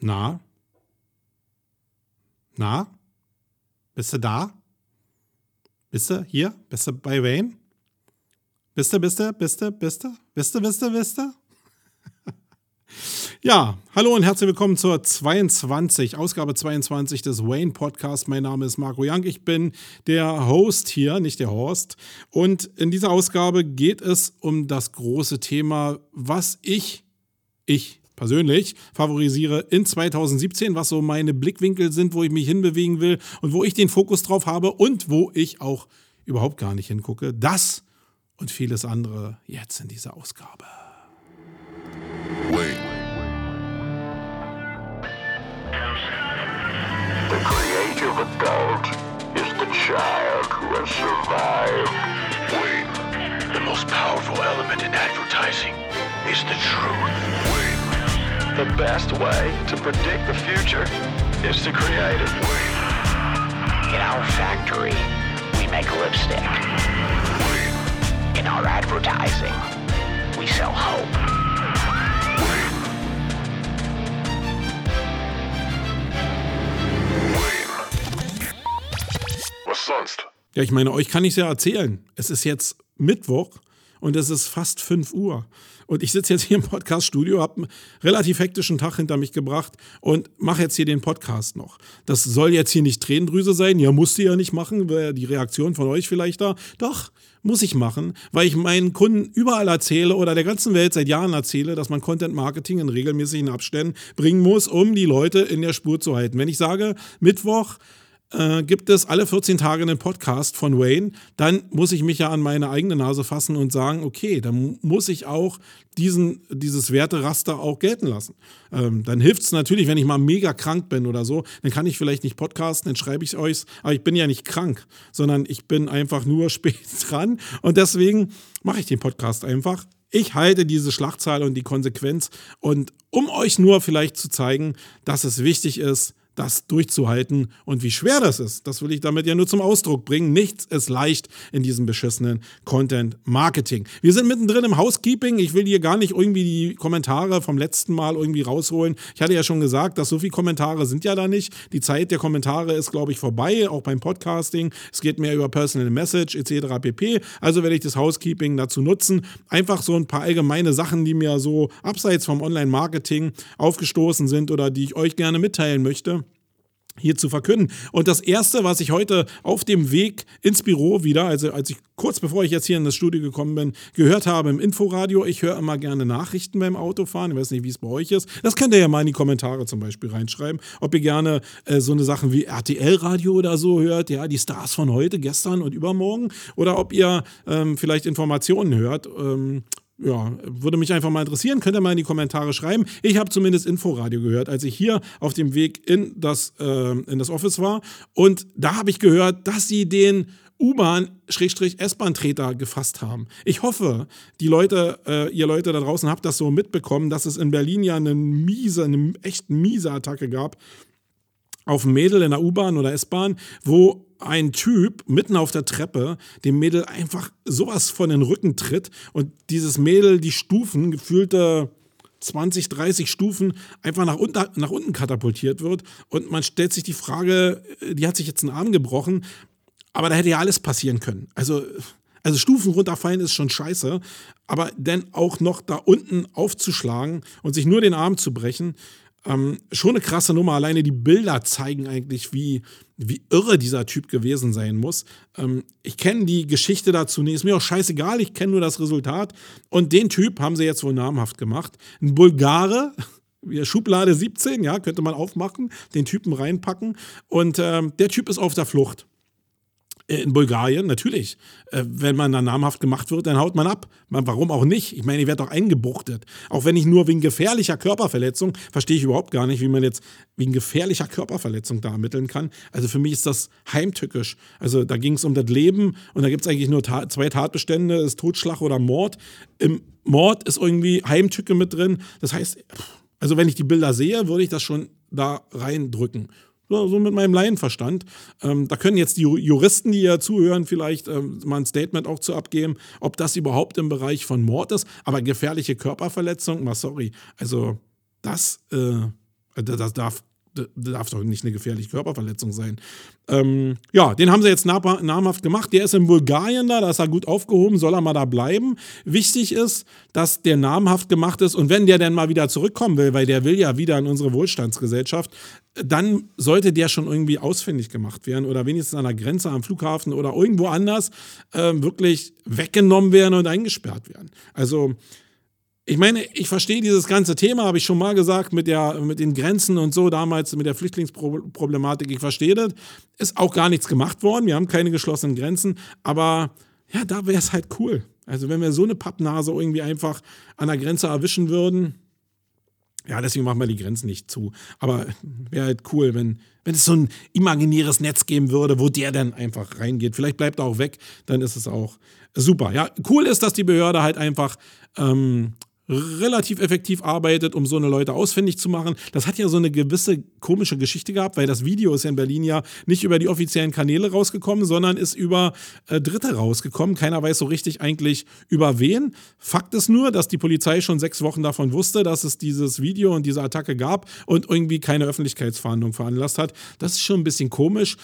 Na? Na? Bist du da? Bist du hier? Bist du bei Wayne? Bist du, bist du, bist du, bist du, bist du, bist du, bist du? Ja, hallo und herzlich willkommen zur 22, Ausgabe 22 des Wayne Podcasts. Mein Name ist Marco Young. Ich bin der Host hier, nicht der Horst. Und in dieser Ausgabe geht es um das große Thema, was ich, ich persönlich favorisiere in 2017, was so meine Blickwinkel sind, wo ich mich hinbewegen will und wo ich den Fokus drauf habe und wo ich auch überhaupt gar nicht hingucke. Das und vieles andere jetzt in dieser Ausgabe. Wait. The creative adult is the child who has survived. Wait. The most powerful element in advertising is the truth. Wait. The best way to predict the future is to create it. In our factory, we make lipstick. In our advertising, we sell hope. Was sonst? Ja, ich meine, euch kann ich es ja erzählen. Es ist jetzt Mittwoch und es ist fast 5 Uhr. Und ich sitze jetzt hier im Podcast-Studio, habe einen relativ hektischen Tag hinter mich gebracht und mache jetzt hier den Podcast noch. Das soll jetzt hier nicht Tränendrüse sein. Ja, musste ja nicht machen. Wäre die Reaktion von euch vielleicht da. Doch, muss ich machen, weil ich meinen Kunden überall erzähle oder der ganzen Welt seit Jahren erzähle, dass man Content Marketing in regelmäßigen Abständen bringen muss, um die Leute in der Spur zu halten. Wenn ich sage, Mittwoch äh, gibt es alle 14 Tage einen Podcast von Wayne, dann muss ich mich ja an meine eigene Nase fassen und sagen, okay, dann muss ich auch diesen, dieses Werteraster auch gelten lassen. Ähm, dann hilft es natürlich, wenn ich mal mega krank bin oder so, dann kann ich vielleicht nicht podcasten, dann schreibe ich es euch, aber ich bin ja nicht krank, sondern ich bin einfach nur spät dran. Und deswegen mache ich den Podcast einfach. Ich halte diese Schlachtzahl und die Konsequenz. Und um euch nur vielleicht zu zeigen, dass es wichtig ist, das durchzuhalten und wie schwer das ist. Das will ich damit ja nur zum Ausdruck bringen. Nichts ist leicht in diesem beschissenen Content Marketing. Wir sind mittendrin im Housekeeping. Ich will hier gar nicht irgendwie die Kommentare vom letzten Mal irgendwie rausholen. Ich hatte ja schon gesagt, dass so viele Kommentare sind ja da nicht. Die Zeit der Kommentare ist, glaube ich, vorbei, auch beim Podcasting. Es geht mehr über Personal Message etc. pp. Also werde ich das Housekeeping dazu nutzen. Einfach so ein paar allgemeine Sachen, die mir so abseits vom Online-Marketing aufgestoßen sind oder die ich euch gerne mitteilen möchte hier zu verkünden. Und das Erste, was ich heute auf dem Weg ins Büro wieder, also als ich kurz bevor ich jetzt hier in das Studio gekommen bin, gehört habe im Inforadio, ich höre immer gerne Nachrichten beim Autofahren, ich weiß nicht, wie es bei euch ist. Das könnt ihr ja mal in die Kommentare zum Beispiel reinschreiben, ob ihr gerne äh, so eine Sachen wie RTL-Radio oder so hört, ja, die Stars von heute, gestern und übermorgen, oder ob ihr ähm, vielleicht Informationen hört. Ähm, ja, würde mich einfach mal interessieren. Könnt ihr mal in die Kommentare schreiben. Ich habe zumindest Inforadio gehört, als ich hier auf dem Weg in das, äh, in das Office war. Und da habe ich gehört, dass sie den U-Bahn-S-Bahn-Treter gefasst haben. Ich hoffe, die Leute, äh, ihr Leute da draußen habt das so mitbekommen, dass es in Berlin ja eine miese, eine echt miese Attacke gab auf ein Mädel in der U-Bahn oder S-Bahn, wo ein Typ mitten auf der Treppe dem Mädel einfach sowas von den Rücken tritt und dieses Mädel die Stufen, gefühlte 20, 30 Stufen einfach nach, unter, nach unten katapultiert wird. Und man stellt sich die Frage, die hat sich jetzt einen Arm gebrochen, aber da hätte ja alles passieren können. Also, also Stufen runterfallen ist schon scheiße, aber dann auch noch da unten aufzuschlagen und sich nur den Arm zu brechen, ähm, schon eine krasse Nummer. Alleine die Bilder zeigen eigentlich, wie, wie irre dieser Typ gewesen sein muss. Ähm, ich kenne die Geschichte dazu nicht. Ist mir auch scheißegal. Ich kenne nur das Resultat. Und den Typ haben sie jetzt wohl namhaft gemacht. Ein Bulgare. Schublade 17, ja, könnte man aufmachen, den Typen reinpacken. Und ähm, der Typ ist auf der Flucht. In Bulgarien, natürlich. Äh, wenn man da namhaft gemacht wird, dann haut man ab. Warum auch nicht? Ich meine, ich werde doch eingebuchtet. Auch wenn ich nur wegen gefährlicher Körperverletzung, verstehe ich überhaupt gar nicht, wie man jetzt wegen gefährlicher Körperverletzung da ermitteln kann. Also für mich ist das heimtückisch. Also da ging es um das Leben und da gibt es eigentlich nur ta zwei Tatbestände, ist Totschlag oder Mord. Im Mord ist irgendwie Heimtücke mit drin. Das heißt, also wenn ich die Bilder sehe, würde ich das schon da reindrücken. So mit meinem Laienverstand. Ähm, da können jetzt die Juristen, die ja zuhören, vielleicht ähm, mal ein Statement auch zu abgeben, ob das überhaupt im Bereich von Mord ist. Aber gefährliche Körperverletzung, mal sorry. Also das, äh, Das darf darf doch nicht eine gefährliche Körperverletzung sein. Ähm, ja, den haben sie jetzt namhaft gemacht. Der ist in Bulgarien da, da ist er gut aufgehoben, soll er mal da bleiben. Wichtig ist, dass der namhaft gemacht ist und wenn der dann mal wieder zurückkommen will, weil der will ja wieder in unsere Wohlstandsgesellschaft, dann sollte der schon irgendwie ausfindig gemacht werden oder wenigstens an der Grenze am Flughafen oder irgendwo anders äh, wirklich weggenommen werden und eingesperrt werden. Also ich meine, ich verstehe dieses ganze Thema, habe ich schon mal gesagt, mit, der, mit den Grenzen und so, damals mit der Flüchtlingsproblematik. Ich verstehe das. Ist auch gar nichts gemacht worden. Wir haben keine geschlossenen Grenzen. Aber ja, da wäre es halt cool. Also, wenn wir so eine Pappnase irgendwie einfach an der Grenze erwischen würden, ja, deswegen machen wir die Grenzen nicht zu. Aber wäre halt cool, wenn, wenn es so ein imaginäres Netz geben würde, wo der dann einfach reingeht. Vielleicht bleibt er auch weg, dann ist es auch super. Ja, cool ist, dass die Behörde halt einfach ähm, relativ effektiv arbeitet, um so eine Leute ausfindig zu machen. Das hat ja so eine gewisse komische Geschichte gehabt, weil das Video ist ja in Berlin ja nicht über die offiziellen Kanäle rausgekommen, sondern ist über äh, Dritte rausgekommen. Keiner weiß so richtig eigentlich über wen. Fakt ist nur, dass die Polizei schon sechs Wochen davon wusste, dass es dieses Video und diese Attacke gab und irgendwie keine Öffentlichkeitsverhandlung veranlasst hat. Das ist schon ein bisschen komisch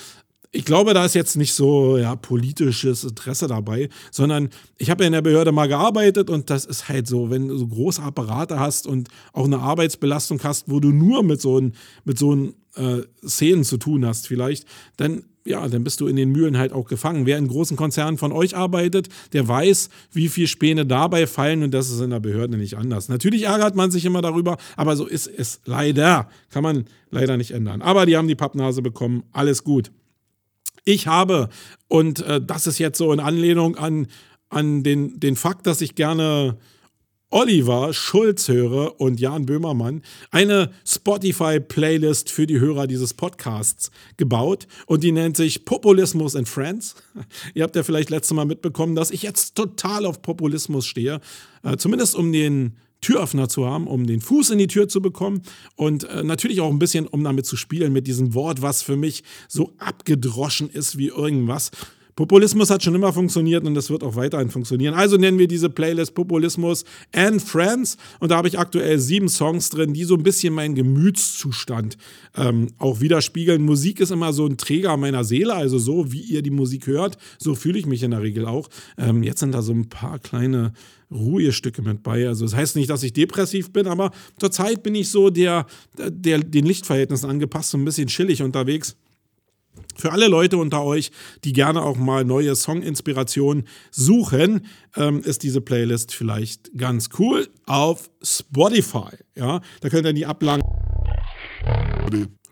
ich glaube, da ist jetzt nicht so ja, politisches Interesse dabei, sondern ich habe ja in der Behörde mal gearbeitet und das ist halt so, wenn du so große Apparate hast und auch eine Arbeitsbelastung hast, wo du nur mit so, mit so äh, Szenen zu tun hast vielleicht, dann ja, dann bist du in den Mühlen halt auch gefangen. Wer in großen Konzernen von euch arbeitet, der weiß, wie viel Späne dabei fallen und das ist in der Behörde nicht anders. Natürlich ärgert man sich immer darüber, aber so ist es leider. Kann man leider nicht ändern. Aber die haben die Pappnase bekommen, alles gut. Ich habe, und äh, das ist jetzt so in Anlehnung an, an den, den Fakt, dass ich gerne Oliver Schulz höre und Jan Böhmermann eine Spotify-Playlist für die Hörer dieses Podcasts gebaut und die nennt sich Populismus in Friends. Ihr habt ja vielleicht letztes Mal mitbekommen, dass ich jetzt total auf Populismus stehe, äh, zumindest um den Türöffner zu haben, um den Fuß in die Tür zu bekommen und äh, natürlich auch ein bisschen, um damit zu spielen mit diesem Wort, was für mich so abgedroschen ist wie irgendwas. Populismus hat schon immer funktioniert und das wird auch weiterhin funktionieren. Also nennen wir diese Playlist Populismus and Friends. Und da habe ich aktuell sieben Songs drin, die so ein bisschen meinen Gemütszustand ähm, auch widerspiegeln. Musik ist immer so ein Träger meiner Seele, also so wie ihr die Musik hört, so fühle ich mich in der Regel auch. Ähm, jetzt sind da so ein paar kleine ruhige Stücke mit bei. Also das heißt nicht, dass ich depressiv bin, aber zurzeit bin ich so der, der den Lichtverhältnissen angepasst, so ein bisschen chillig unterwegs. Für alle Leute unter euch, die gerne auch mal neue Song-Inspirationen suchen, ähm, ist diese Playlist vielleicht ganz cool auf Spotify. Ja, da könnt ihr die ablangen.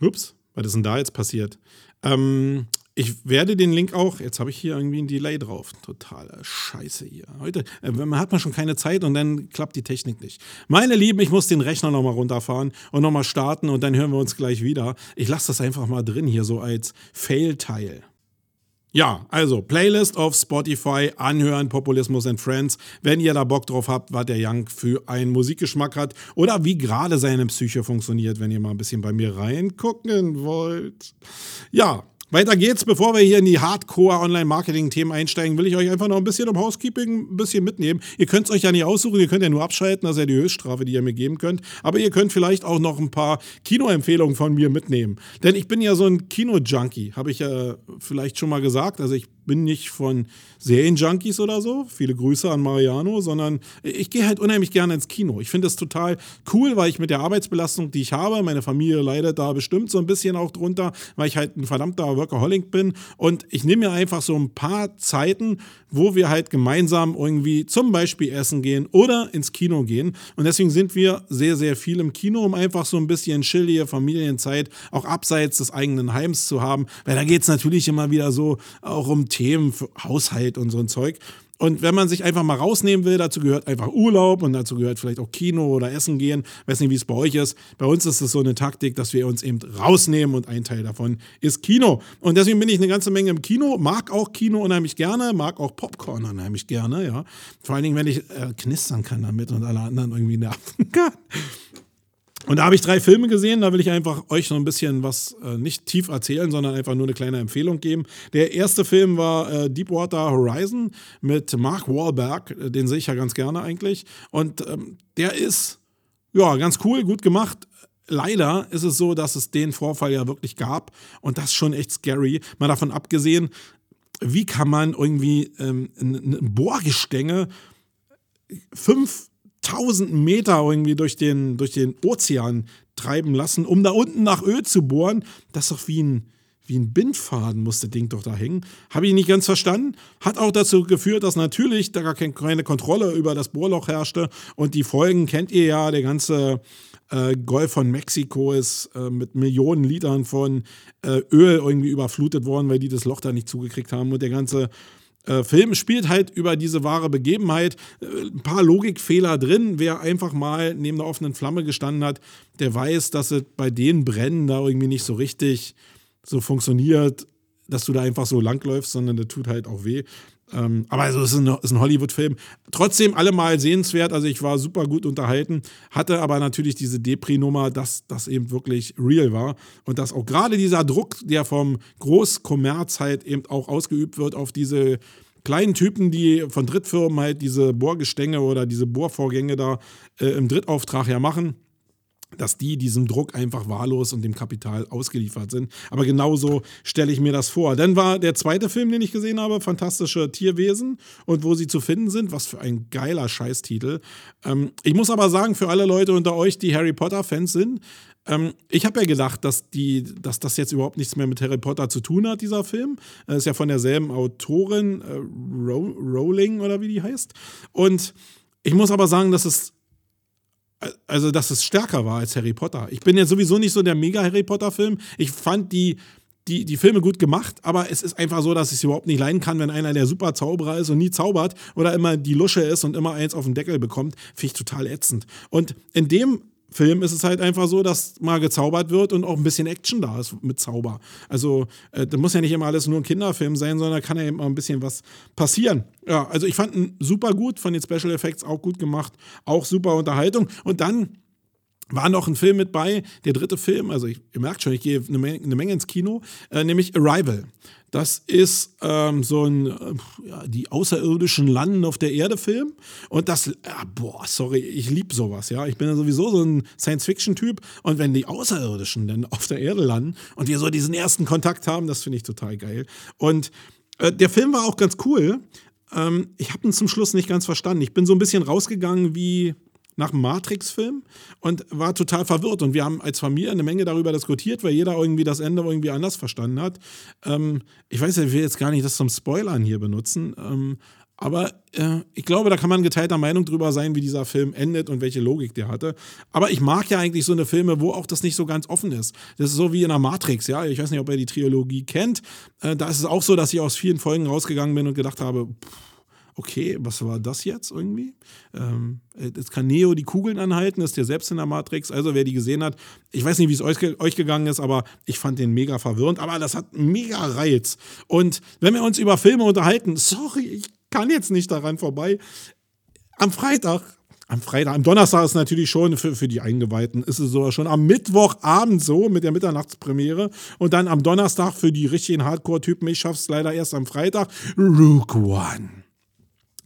Ups, was ist denn da jetzt passiert? Ähm, ich werde den Link auch, jetzt habe ich hier irgendwie ein Delay drauf. Totale Scheiße hier. Heute äh, man hat man schon keine Zeit und dann klappt die Technik nicht. Meine Lieben, ich muss den Rechner nochmal runterfahren und nochmal starten und dann hören wir uns gleich wieder. Ich lasse das einfach mal drin hier so als Fail-Teil. Ja, also Playlist auf Spotify, anhören, Populismus and Friends. Wenn ihr da Bock drauf habt, was der Young für einen Musikgeschmack hat oder wie gerade seine Psyche funktioniert, wenn ihr mal ein bisschen bei mir reingucken wollt. Ja, weiter geht's. Bevor wir hier in die Hardcore-Online-Marketing-Themen einsteigen, will ich euch einfach noch ein bisschen um Housekeeping ein bisschen mitnehmen. Ihr könnt es euch ja nicht aussuchen, ihr könnt ja nur abschalten, das ist ja die Höchststrafe, die ihr mir geben könnt. Aber ihr könnt vielleicht auch noch ein paar Kinoempfehlungen von mir mitnehmen. Denn ich bin ja so ein Kino-Junkie, habe ich ja vielleicht schon mal gesagt. Also ich bin nicht von Serienjunkies oder so, viele Grüße an Mariano, sondern ich gehe halt unheimlich gerne ins Kino. Ich finde das total cool, weil ich mit der Arbeitsbelastung, die ich habe, meine Familie leidet da bestimmt so ein bisschen auch drunter, weil ich halt ein verdammter Workaholic bin. Und ich nehme mir einfach so ein paar Zeiten, wo wir halt gemeinsam irgendwie zum Beispiel essen gehen oder ins Kino gehen. Und deswegen sind wir sehr, sehr viel im Kino, um einfach so ein bisschen chillige Familienzeit auch abseits des eigenen Heims zu haben, weil da geht es natürlich immer wieder so auch um Themen, für Haushalt und so ein Zeug. Und wenn man sich einfach mal rausnehmen will, dazu gehört einfach Urlaub und dazu gehört vielleicht auch Kino oder Essen gehen. Weiß nicht, wie es bei euch ist. Bei uns ist es so eine Taktik, dass wir uns eben rausnehmen und ein Teil davon ist Kino. Und deswegen bin ich eine ganze Menge im Kino, mag auch Kino unheimlich gerne, mag auch Popcorn unheimlich gerne, ja. Vor allen Dingen, wenn ich äh, knistern kann damit und alle anderen irgendwie nerven kann. Und da habe ich drei Filme gesehen, da will ich einfach euch noch ein bisschen was äh, nicht tief erzählen, sondern einfach nur eine kleine Empfehlung geben. Der erste Film war äh, Deepwater Horizon mit Mark Wahlberg, äh, den sehe ich ja ganz gerne eigentlich. Und ähm, der ist ja ganz cool, gut gemacht, leider ist es so, dass es den Vorfall ja wirklich gab und das ist schon echt scary. Mal davon abgesehen, wie kann man irgendwie ähm, ein Bohrgestänge 5000 Meter irgendwie durch den, durch den Ozean treiben lassen, um da unten nach Öl zu bohren? Das ist doch wie ein, wie ein Bindfaden muss das Ding doch da hängen. Habe ich nicht ganz verstanden. Hat auch dazu geführt, dass natürlich da gar keine Kontrolle über das Bohrloch herrschte. Und die Folgen kennt ihr ja. Der ganze äh, Golf von Mexiko ist äh, mit Millionen Litern von äh, Öl irgendwie überflutet worden, weil die das Loch da nicht zugekriegt haben. Und der ganze äh, Film spielt halt über diese wahre Begebenheit. Äh, ein paar Logikfehler drin. Wer einfach mal neben der offenen Flamme gestanden hat, der weiß, dass es bei den Brennen da irgendwie nicht so richtig so funktioniert, dass du da einfach so langläufst, sondern der tut halt auch weh. Ähm, aber also es ist ein, ein Hollywood-Film. Trotzdem allemal sehenswert. Also ich war super gut unterhalten, hatte aber natürlich diese Depri-Nummer, dass das eben wirklich real war und dass auch gerade dieser Druck, der vom Großkommerz halt eben auch ausgeübt wird auf diese kleinen Typen, die von Drittfirmen halt diese Bohrgestänge oder diese Bohrvorgänge da äh, im Drittauftrag ja machen dass die diesem Druck einfach wahllos und dem Kapital ausgeliefert sind. Aber genauso stelle ich mir das vor. Dann war der zweite Film, den ich gesehen habe, Fantastische Tierwesen und wo sie zu finden sind. Was für ein geiler Scheißtitel. Ähm, ich muss aber sagen, für alle Leute unter euch, die Harry Potter-Fans sind, ähm, ich habe ja gedacht, dass, die, dass das jetzt überhaupt nichts mehr mit Harry Potter zu tun hat, dieser Film. Das ist ja von derselben Autorin, äh, Rowling oder wie die heißt. Und ich muss aber sagen, dass es also dass es stärker war als Harry Potter. Ich bin ja sowieso nicht so der mega Harry Potter-Film. Ich fand die, die, die Filme gut gemacht, aber es ist einfach so, dass ich es überhaupt nicht leiden kann, wenn einer der super Zauberer ist und nie zaubert oder immer die Lusche ist und immer eins auf den Deckel bekommt. Finde ich total ätzend. Und in dem Film ist es halt einfach so, dass mal gezaubert wird und auch ein bisschen Action da ist mit Zauber. Also, äh, da muss ja nicht immer alles nur ein Kinderfilm sein, sondern kann ja eben mal ein bisschen was passieren. Ja, also ich fand ihn super gut, von den Special Effects auch gut gemacht, auch super Unterhaltung. Und dann war noch ein Film mit bei, der dritte Film, also ich, ihr merkt schon, ich gehe eine Menge, eine Menge ins Kino, äh, nämlich Arrival. Das ist ähm, so ein, äh, ja, die außerirdischen Landen auf der Erde Film. Und das, ja, boah, sorry, ich liebe sowas, ja. Ich bin ja sowieso so ein Science-Fiction-Typ. Und wenn die Außerirdischen dann auf der Erde landen und wir so diesen ersten Kontakt haben, das finde ich total geil. Und äh, der Film war auch ganz cool. Ähm, ich habe ihn zum Schluss nicht ganz verstanden. Ich bin so ein bisschen rausgegangen wie nach dem Matrix-Film und war total verwirrt. Und wir haben als Familie eine Menge darüber diskutiert, weil jeder irgendwie das Ende irgendwie anders verstanden hat. Ähm, ich weiß ja, ich will jetzt gar nicht das zum Spoilern hier benutzen. Ähm, aber äh, ich glaube, da kann man geteilter Meinung drüber sein, wie dieser Film endet und welche Logik der hatte. Aber ich mag ja eigentlich so eine Filme, wo auch das nicht so ganz offen ist. Das ist so wie in der Matrix, ja. Ich weiß nicht, ob ihr die Trilogie kennt. Äh, da ist es auch so, dass ich aus vielen Folgen rausgegangen bin und gedacht habe, pff, okay, was war das jetzt irgendwie? Ähm, jetzt kann Neo die Kugeln anhalten, ist der selbst in der Matrix. Also wer die gesehen hat, ich weiß nicht, wie es euch, euch gegangen ist, aber ich fand den mega verwirrend. Aber das hat mega Reiz. Und wenn wir uns über Filme unterhalten, sorry, ich kann jetzt nicht daran vorbei. Am Freitag am Freitag, am Donnerstag ist natürlich schon für, für die Eingeweihten, ist es sogar schon am Mittwochabend so mit der Mitternachtspremiere und dann am Donnerstag für die richtigen Hardcore-Typen, ich schaff's leider erst am Freitag, Rook One.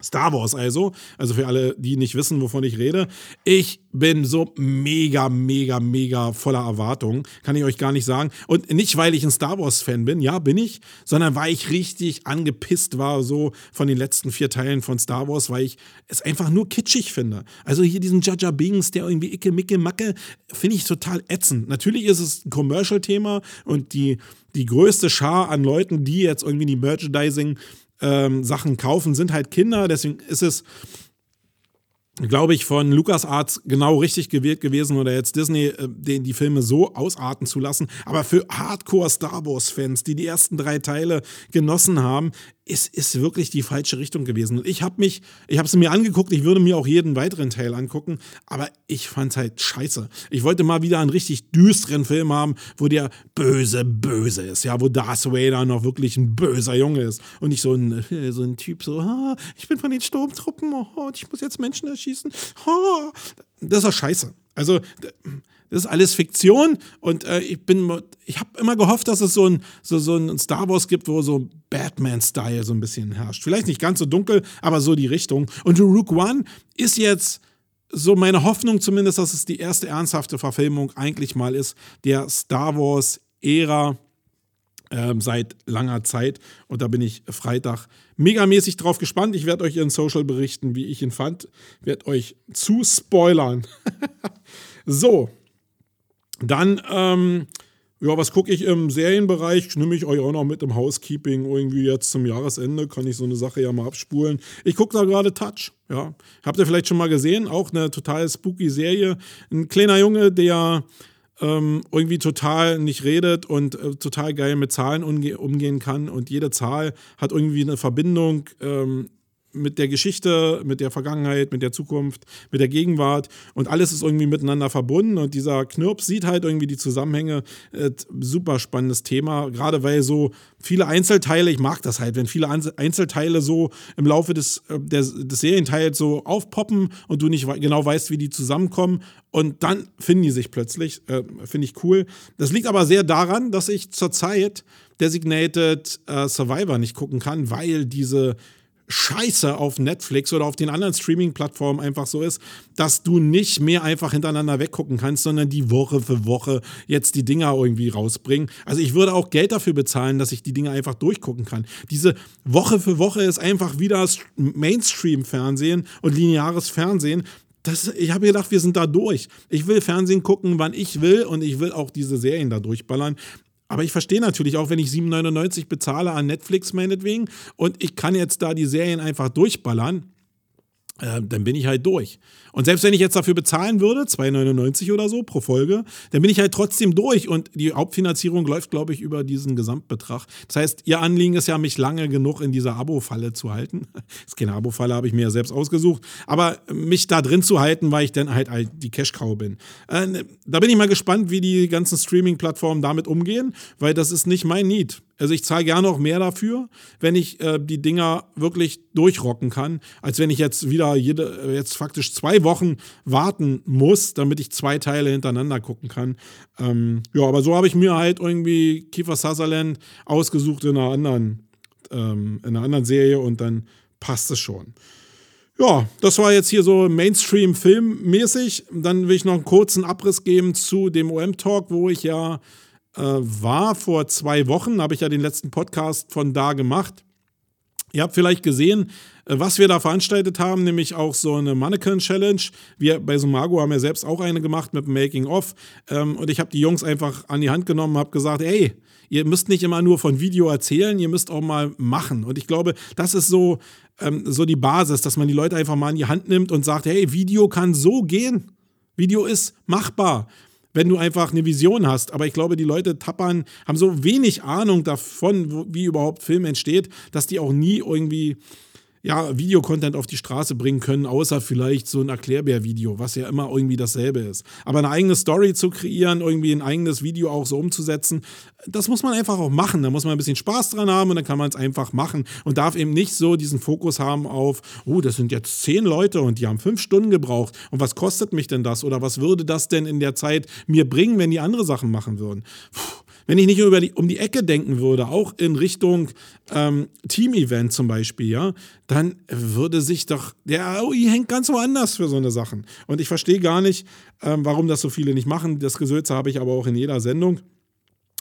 Star Wars also, also für alle, die nicht wissen, wovon ich rede. Ich bin so mega, mega, mega voller Erwartungen, kann ich euch gar nicht sagen. Und nicht, weil ich ein Star Wars-Fan bin, ja, bin ich, sondern weil ich richtig angepisst war, so von den letzten vier Teilen von Star Wars, weil ich es einfach nur kitschig finde. Also hier diesen Jaja Bings, der irgendwie Icke, Micke, Macke, finde ich total ätzend. Natürlich ist es ein Commercial-Thema und die, die größte Schar an Leuten, die jetzt irgendwie die Merchandising ähm, Sachen kaufen, sind halt Kinder. Deswegen ist es, glaube ich, von LucasArts genau richtig gewählt gewesen oder jetzt Disney, äh, den, die Filme so ausarten zu lassen. Aber für Hardcore Star Wars-Fans, die die ersten drei Teile genossen haben, es ist wirklich die falsche Richtung gewesen. Und ich habe mich, ich habe es mir angeguckt, ich würde mir auch jeden weiteren Teil angucken, aber ich fand es halt scheiße. Ich wollte mal wieder einen richtig düsteren Film haben, wo der böse, böse ist, ja, wo Darth Vader noch wirklich ein böser Junge ist und nicht so ein, so ein Typ so, ah, ich bin von den Sturmtruppen, oh, ich muss jetzt Menschen erschießen. Oh. Das ist doch scheiße. Also, das ist alles Fiktion und äh, ich bin, ich habe immer gehofft, dass es so ein, so, so ein Star Wars gibt, wo so Batman-Style so ein bisschen herrscht. Vielleicht nicht ganz so dunkel, aber so die Richtung. Und Rook One ist jetzt so meine Hoffnung zumindest, dass es die erste ernsthafte Verfilmung eigentlich mal ist, der Star Wars-Ära ähm, seit langer Zeit. Und da bin ich Freitag megamäßig drauf gespannt. Ich werde euch in Social berichten, wie ich ihn fand. Werde euch zu spoilern. so, dann, ähm, ja, was gucke ich im Serienbereich? Nehme ich euch auch noch mit im Housekeeping. Irgendwie jetzt zum Jahresende kann ich so eine Sache ja mal abspulen. Ich gucke da gerade Touch. Ja, habt ihr vielleicht schon mal gesehen? Auch eine total spooky Serie. Ein kleiner Junge, der ähm, irgendwie total nicht redet und äh, total geil mit Zahlen umgehen kann und jede Zahl hat irgendwie eine Verbindung ähm, mit der Geschichte, mit der Vergangenheit, mit der Zukunft, mit der Gegenwart und alles ist irgendwie miteinander verbunden und dieser Knirps sieht halt irgendwie die Zusammenhänge. Äh, super spannendes Thema, gerade weil so viele Einzelteile, ich mag das halt, wenn viele Einzelteile so im Laufe des, äh, des, des Serienteils so aufpoppen und du nicht genau weißt, wie die zusammenkommen und dann finden die sich plötzlich. Äh, Finde ich cool. Das liegt aber sehr daran, dass ich zurzeit Designated äh, Survivor nicht gucken kann, weil diese Scheiße auf Netflix oder auf den anderen Streaming-Plattformen einfach so ist, dass du nicht mehr einfach hintereinander weggucken kannst, sondern die Woche für Woche jetzt die Dinger irgendwie rausbringen. Also ich würde auch Geld dafür bezahlen, dass ich die Dinger einfach durchgucken kann. Diese Woche für Woche ist einfach wieder Mainstream-Fernsehen und lineares Fernsehen. Das, ich habe gedacht, wir sind da durch. Ich will Fernsehen gucken, wann ich will und ich will auch diese Serien da durchballern. Aber ich verstehe natürlich auch, wenn ich 7,99 bezahle an Netflix meinetwegen und ich kann jetzt da die Serien einfach durchballern, äh, dann bin ich halt durch. Und selbst wenn ich jetzt dafür bezahlen würde, 2,99 oder so pro Folge, dann bin ich halt trotzdem durch. Und die Hauptfinanzierung läuft, glaube ich, über diesen Gesamtbetrag. Das heißt, ihr Anliegen ist ja, mich lange genug in dieser Abo-Falle zu halten. Das ist keine Abo-Falle, habe ich mir ja selbst ausgesucht. Aber mich da drin zu halten, weil ich dann halt, die Cash-Cow bin. Äh, da bin ich mal gespannt, wie die ganzen Streaming-Plattformen damit umgehen, weil das ist nicht mein Need. Also ich zahle gerne noch mehr dafür, wenn ich äh, die Dinger wirklich durchrocken kann, als wenn ich jetzt wieder jede, äh, jetzt faktisch zwei Wochen warten muss, damit ich zwei Teile hintereinander gucken kann. Ähm, ja, aber so habe ich mir halt irgendwie Kiefer Sutherland ausgesucht in einer anderen, ähm, in einer anderen Serie und dann passt es schon. Ja, das war jetzt hier so Mainstream-Film-mäßig. Dann will ich noch einen kurzen Abriss geben zu dem OM-Talk, wo ich ja war vor zwei Wochen, habe ich ja den letzten Podcast von da gemacht. Ihr habt vielleicht gesehen, äh, was wir da veranstaltet haben, nämlich auch so eine Mannequin Challenge. Wir bei Sumago haben ja selbst auch eine gemacht mit Making of. Ähm, und ich habe die Jungs einfach an die Hand genommen, habe gesagt, ey, ihr müsst nicht immer nur von Video erzählen, ihr müsst auch mal machen. Und ich glaube, das ist so, ähm, so die Basis, dass man die Leute einfach mal in die Hand nimmt und sagt, hey, Video kann so gehen. Video ist machbar wenn du einfach eine Vision hast. Aber ich glaube, die Leute tappern, haben so wenig Ahnung davon, wie überhaupt Film entsteht, dass die auch nie irgendwie ja, Videocontent auf die Straße bringen können, außer vielleicht so ein Erklärbär-Video, was ja immer irgendwie dasselbe ist. Aber eine eigene Story zu kreieren, irgendwie ein eigenes Video auch so umzusetzen, das muss man einfach auch machen. Da muss man ein bisschen Spaß dran haben und dann kann man es einfach machen und darf eben nicht so diesen Fokus haben auf, oh, das sind jetzt zehn Leute und die haben fünf Stunden gebraucht und was kostet mich denn das oder was würde das denn in der Zeit mir bringen, wenn die andere Sachen machen würden? Puh wenn ich nicht über die, um die Ecke denken würde, auch in Richtung ähm, Team-Event zum Beispiel, ja, dann würde sich doch, der AOI hängt ganz woanders für so eine Sachen. Und ich verstehe gar nicht, ähm, warum das so viele nicht machen. Das Gesülze habe ich aber auch in jeder Sendung.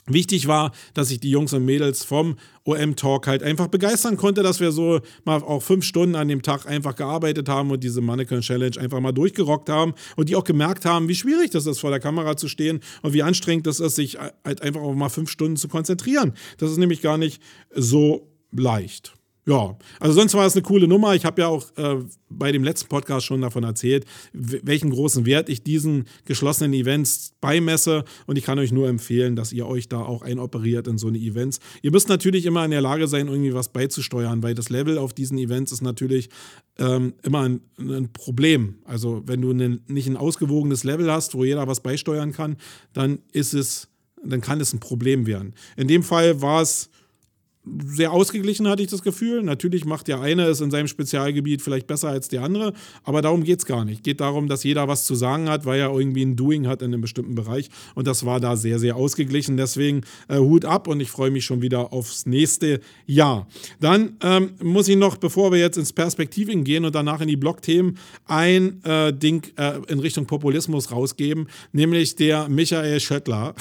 Wichtig war, dass ich die Jungs und Mädels vom OM-Talk halt einfach begeistern konnte, dass wir so mal auch fünf Stunden an dem Tag einfach gearbeitet haben und diese Mannequin Challenge einfach mal durchgerockt haben und die auch gemerkt haben, wie schwierig das ist, vor der Kamera zu stehen und wie anstrengend es ist, sich halt einfach auch mal fünf Stunden zu konzentrieren. Das ist nämlich gar nicht so leicht. Ja, also sonst war es eine coole Nummer. Ich habe ja auch äh, bei dem letzten Podcast schon davon erzählt, welchen großen Wert ich diesen geschlossenen Events beimesse. Und ich kann euch nur empfehlen, dass ihr euch da auch einoperiert in so eine Events. Ihr müsst natürlich immer in der Lage sein, irgendwie was beizusteuern, weil das Level auf diesen Events ist natürlich ähm, immer ein, ein, Problem. Also wenn du einen, nicht ein ausgewogenes Level hast, wo jeder was beisteuern kann, dann ist es, dann kann es ein Problem werden. In dem Fall war es sehr ausgeglichen, hatte ich das Gefühl. Natürlich macht der eine es in seinem Spezialgebiet vielleicht besser als der andere, aber darum geht es gar nicht. Geht darum, dass jeder was zu sagen hat, weil er irgendwie ein Doing hat in einem bestimmten Bereich. Und das war da sehr, sehr ausgeglichen. Deswegen äh, Hut ab und ich freue mich schon wieder aufs nächste Jahr. Dann ähm, muss ich noch, bevor wir jetzt ins Perspektiving gehen und danach in die Blogthemen, ein äh, Ding äh, in Richtung Populismus rausgeben, nämlich der Michael Schöttler.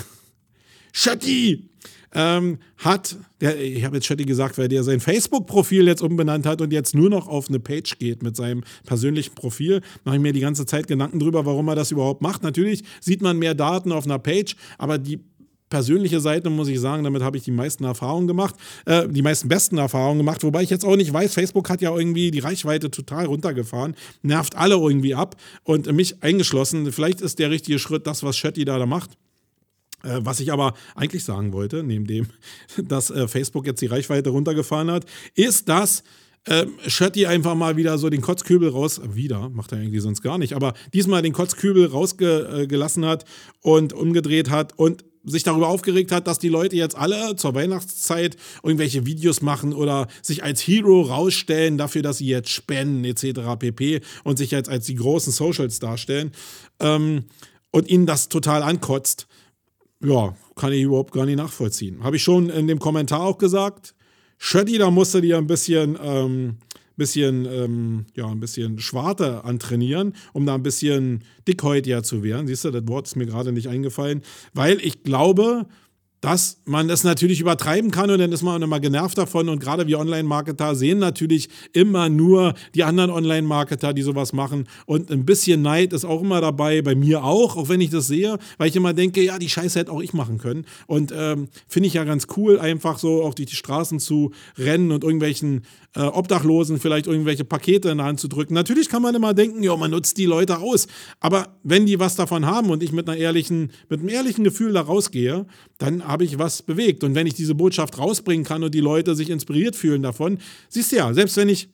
Schötti! Ähm, hat, der, ich habe jetzt Chatty gesagt, weil der sein Facebook-Profil jetzt umbenannt hat und jetzt nur noch auf eine Page geht mit seinem persönlichen Profil. Mache ich mir die ganze Zeit Gedanken drüber, warum er das überhaupt macht. Natürlich sieht man mehr Daten auf einer Page, aber die persönliche Seite, muss ich sagen, damit habe ich die meisten Erfahrungen gemacht, äh, die meisten besten Erfahrungen gemacht, wobei ich jetzt auch nicht weiß, Facebook hat ja irgendwie die Reichweite total runtergefahren, nervt alle irgendwie ab und mich eingeschlossen. Vielleicht ist der richtige Schritt das, was Chatty da, da macht. Äh, was ich aber eigentlich sagen wollte, neben dem, dass äh, Facebook jetzt die Reichweite runtergefahren hat, ist, dass äh, Shetty einfach mal wieder so den Kotzkübel raus, wieder, macht er irgendwie sonst gar nicht, aber diesmal den Kotzkübel rausgelassen äh, hat und umgedreht hat und sich darüber aufgeregt hat, dass die Leute jetzt alle zur Weihnachtszeit irgendwelche Videos machen oder sich als Hero rausstellen dafür, dass sie jetzt spenden etc. pp. und sich jetzt als die großen Socials darstellen ähm, und ihnen das total ankotzt ja, kann ich überhaupt gar nicht nachvollziehen. Habe ich schon in dem Kommentar auch gesagt. Shreddy, da musste dir ein bisschen, ähm, bisschen, ähm, ja, ein bisschen Schwarte antrainieren, um da ein bisschen dickhäutiger zu werden. Siehst du, das Wort ist mir gerade nicht eingefallen, weil ich glaube, dass man das natürlich übertreiben kann und dann ist man immer genervt davon. Und gerade wir Online-Marketer sehen natürlich immer nur die anderen Online-Marketer, die sowas machen. Und ein bisschen Neid ist auch immer dabei, bei mir auch, auch wenn ich das sehe, weil ich immer denke, ja, die Scheiße hätte auch ich machen können. Und ähm, finde ich ja ganz cool, einfach so auch durch die Straßen zu rennen und irgendwelchen äh, Obdachlosen vielleicht irgendwelche Pakete in der Hand zu drücken. Natürlich kann man immer denken, ja, man nutzt die Leute aus. Aber wenn die was davon haben und ich mit einer ehrlichen, mit einem ehrlichen Gefühl da rausgehe, dann habe ich was bewegt. Und wenn ich diese Botschaft rausbringen kann und die Leute sich inspiriert fühlen davon, siehst du ja, selbst wenn ich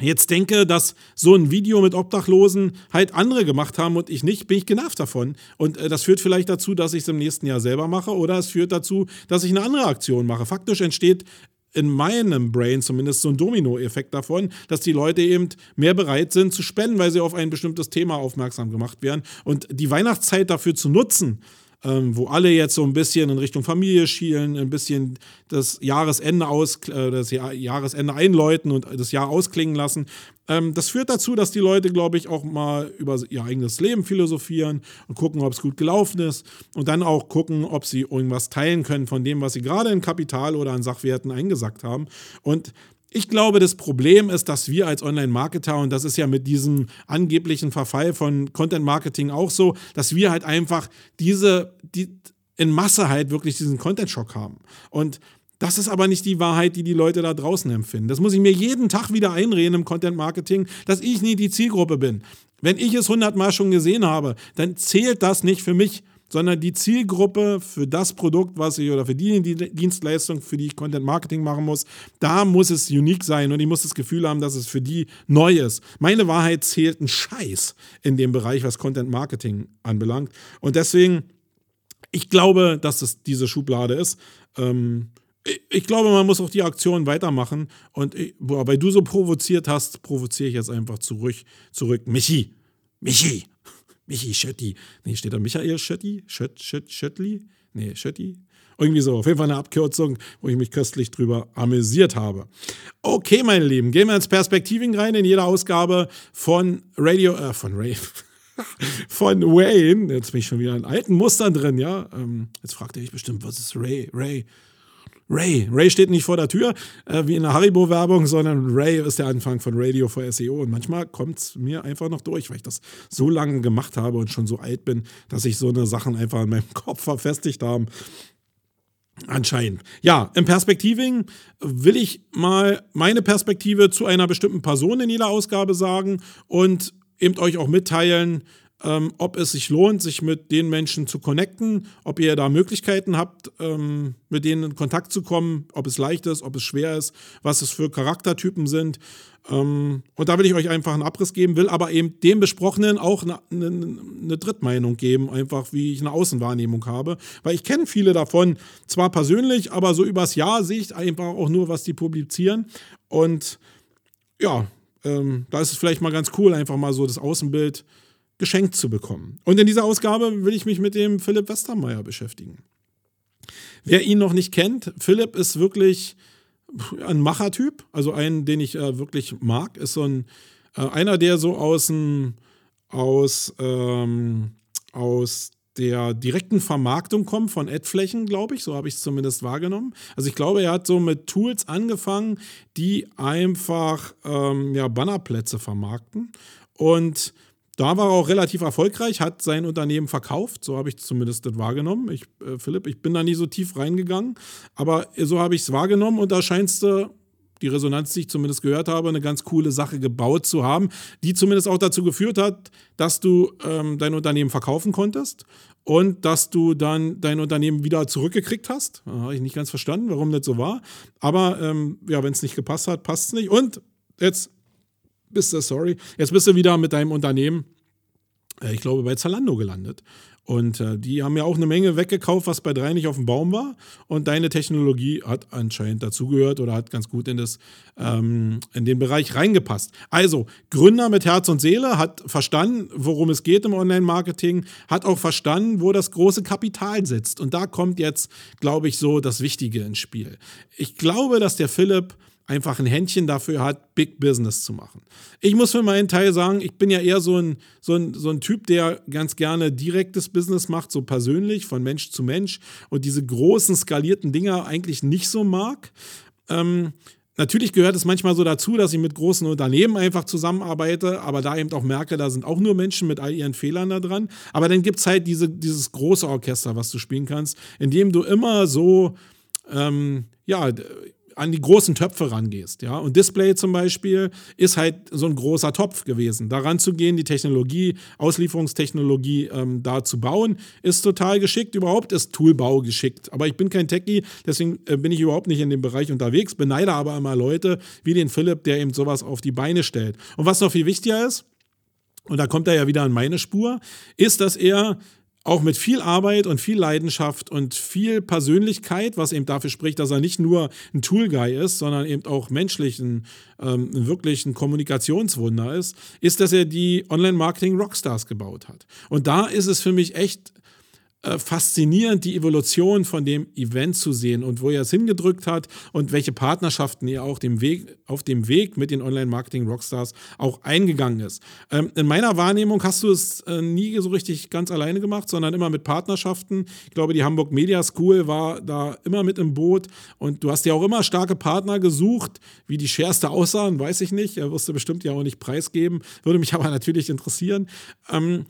jetzt denke, dass so ein Video mit Obdachlosen halt andere gemacht haben und ich nicht, bin ich genervt davon. Und äh, das führt vielleicht dazu, dass ich es im nächsten Jahr selber mache oder es führt dazu, dass ich eine andere Aktion mache. Faktisch entsteht in meinem Brain zumindest so ein Domino-Effekt davon, dass die Leute eben mehr bereit sind zu spenden, weil sie auf ein bestimmtes Thema aufmerksam gemacht werden. Und die Weihnachtszeit dafür zu nutzen, ähm, wo alle jetzt so ein bisschen in Richtung Familie schielen, ein bisschen das Jahresende aus, äh, das Jahr, Jahresende einläuten und das Jahr ausklingen lassen. Ähm, das führt dazu, dass die Leute, glaube ich, auch mal über ihr eigenes Leben philosophieren und gucken, ob es gut gelaufen ist und dann auch gucken, ob sie irgendwas teilen können von dem, was sie gerade in Kapital oder an Sachwerten eingesackt haben. Und ich glaube, das Problem ist, dass wir als Online-Marketer, und das ist ja mit diesem angeblichen Verfall von Content-Marketing auch so, dass wir halt einfach diese, die in Masse halt wirklich diesen Content-Schock haben. Und das ist aber nicht die Wahrheit, die die Leute da draußen empfinden. Das muss ich mir jeden Tag wieder einreden im Content-Marketing, dass ich nie die Zielgruppe bin. Wenn ich es hundertmal schon gesehen habe, dann zählt das nicht für mich sondern die Zielgruppe für das Produkt, was ich oder für die Dienstleistung, für die ich Content Marketing machen muss, da muss es unique sein und ich muss das Gefühl haben, dass es für die neu ist. Meine Wahrheit zählt ein Scheiß in dem Bereich, was Content Marketing anbelangt. Und deswegen, ich glaube, dass es diese Schublade ist. Ähm, ich glaube, man muss auch die Aktion weitermachen. Und weil du so provoziert hast, provoziere ich jetzt einfach zurück. zurück. Michi, Michi, Michi Schötti. Nee, steht da Michael Schötti? Schött, Schött, Schöttli? Nee, Schötti? Irgendwie so. Auf jeden Fall eine Abkürzung, wo ich mich köstlich drüber amüsiert habe. Okay, meine Lieben, gehen wir ins Perspektiving rein in jeder Ausgabe von Radio, äh, von Ray. von Wayne. Jetzt bin ich schon wieder in alten Mustern drin, ja. Ähm, jetzt fragt ihr euch bestimmt, was ist Ray? Ray. Ray. Ray steht nicht vor der Tür, äh, wie in der Haribo-Werbung, sondern Ray ist der Anfang von Radio for SEO. Und manchmal kommt es mir einfach noch durch, weil ich das so lange gemacht habe und schon so alt bin, dass sich so eine Sachen einfach in meinem Kopf verfestigt haben. Anscheinend. Ja, im Perspektiving will ich mal meine Perspektive zu einer bestimmten Person in jeder Ausgabe sagen und eben euch auch mitteilen, ähm, ob es sich lohnt, sich mit den Menschen zu connecten, ob ihr da Möglichkeiten habt, ähm, mit denen in Kontakt zu kommen, ob es leicht ist, ob es schwer ist, was es für Charaktertypen sind. Ähm, und da will ich euch einfach einen Abriss geben, will aber eben dem Besprochenen auch eine, eine, eine Drittmeinung geben, einfach wie ich eine Außenwahrnehmung habe. Weil ich kenne viele davon, zwar persönlich, aber so übers Jahr sehe ich einfach auch nur, was die publizieren. Und ja, ähm, da ist es vielleicht mal ganz cool, einfach mal so das Außenbild geschenkt zu bekommen. Und in dieser Ausgabe will ich mich mit dem Philipp Westermeier beschäftigen. Wer ihn noch nicht kennt, Philipp ist wirklich ein Machertyp, also einen, den ich äh, wirklich mag, ist so ein äh, einer, der so aus dem aus, ähm, aus der direkten Vermarktung kommt von Adflächen, glaube ich. So habe ich es zumindest wahrgenommen. Also ich glaube, er hat so mit Tools angefangen, die einfach ähm, ja, Bannerplätze vermarkten. Und da war er auch relativ erfolgreich, hat sein Unternehmen verkauft, so habe ich zumindest das wahrgenommen. Ich, äh, Philipp, ich bin da nie so tief reingegangen, aber so habe ich es wahrgenommen und da scheinst du die Resonanz, die ich zumindest gehört habe, eine ganz coole Sache gebaut zu haben, die zumindest auch dazu geführt hat, dass du ähm, dein Unternehmen verkaufen konntest und dass du dann dein Unternehmen wieder zurückgekriegt hast. Habe ich nicht ganz verstanden, warum das so war. Aber ähm, ja, wenn es nicht gepasst hat, passt es nicht. Und jetzt bist du, sorry, jetzt bist du wieder mit deinem Unternehmen, äh, ich glaube, bei Zalando gelandet. Und äh, die haben ja auch eine Menge weggekauft, was bei drei nicht auf dem Baum war. Und deine Technologie hat anscheinend dazugehört oder hat ganz gut in, das, ähm, in den Bereich reingepasst. Also, Gründer mit Herz und Seele hat verstanden, worum es geht im Online-Marketing, hat auch verstanden, wo das große Kapital sitzt. Und da kommt jetzt, glaube ich, so das Wichtige ins Spiel. Ich glaube, dass der Philipp einfach ein Händchen dafür hat, Big Business zu machen. Ich muss für meinen Teil sagen, ich bin ja eher so ein, so ein, so ein Typ, der ganz gerne direktes Business macht, so persönlich, von Mensch zu Mensch und diese großen skalierten Dinger eigentlich nicht so mag. Ähm, Natürlich gehört es manchmal so dazu, dass ich mit großen Unternehmen einfach zusammenarbeite, aber da eben auch merke, da sind auch nur Menschen mit all ihren Fehlern da dran. Aber dann gibt es halt diese, dieses große Orchester, was du spielen kannst, in dem du immer so, ähm, ja, an die großen Töpfe rangehst. Ja? Und Display zum Beispiel ist halt so ein großer Topf gewesen. Daran zu gehen, die Technologie, Auslieferungstechnologie ähm, da zu bauen, ist total geschickt. Überhaupt ist Toolbau geschickt. Aber ich bin kein Techie, deswegen äh, bin ich überhaupt nicht in dem Bereich unterwegs, beneide aber immer Leute wie den Philipp, der eben sowas auf die Beine stellt. Und was noch viel wichtiger ist, und da kommt er ja wieder an meine Spur, ist, dass er auch mit viel Arbeit und viel Leidenschaft und viel Persönlichkeit, was eben dafür spricht, dass er nicht nur ein Tool-Guy ist, sondern eben auch menschlich ein, ähm, wirklich ein Kommunikationswunder ist, ist, dass er die Online-Marketing-Rockstars gebaut hat. Und da ist es für mich echt äh, faszinierend, die Evolution von dem Event zu sehen und wo er es hingedrückt hat und welche Partnerschaften er auch dem Weg, auf dem Weg mit den Online-Marketing-Rockstars auch eingegangen ist. Ähm, in meiner Wahrnehmung hast du es äh, nie so richtig ganz alleine gemacht, sondern immer mit Partnerschaften. Ich glaube, die Hamburg Media School war da immer mit im Boot und du hast ja auch immer starke Partner gesucht. Wie die schwerste aussahen, weiß ich nicht. Er wirst du bestimmt ja auch nicht preisgeben. Würde mich aber natürlich interessieren. Ähm,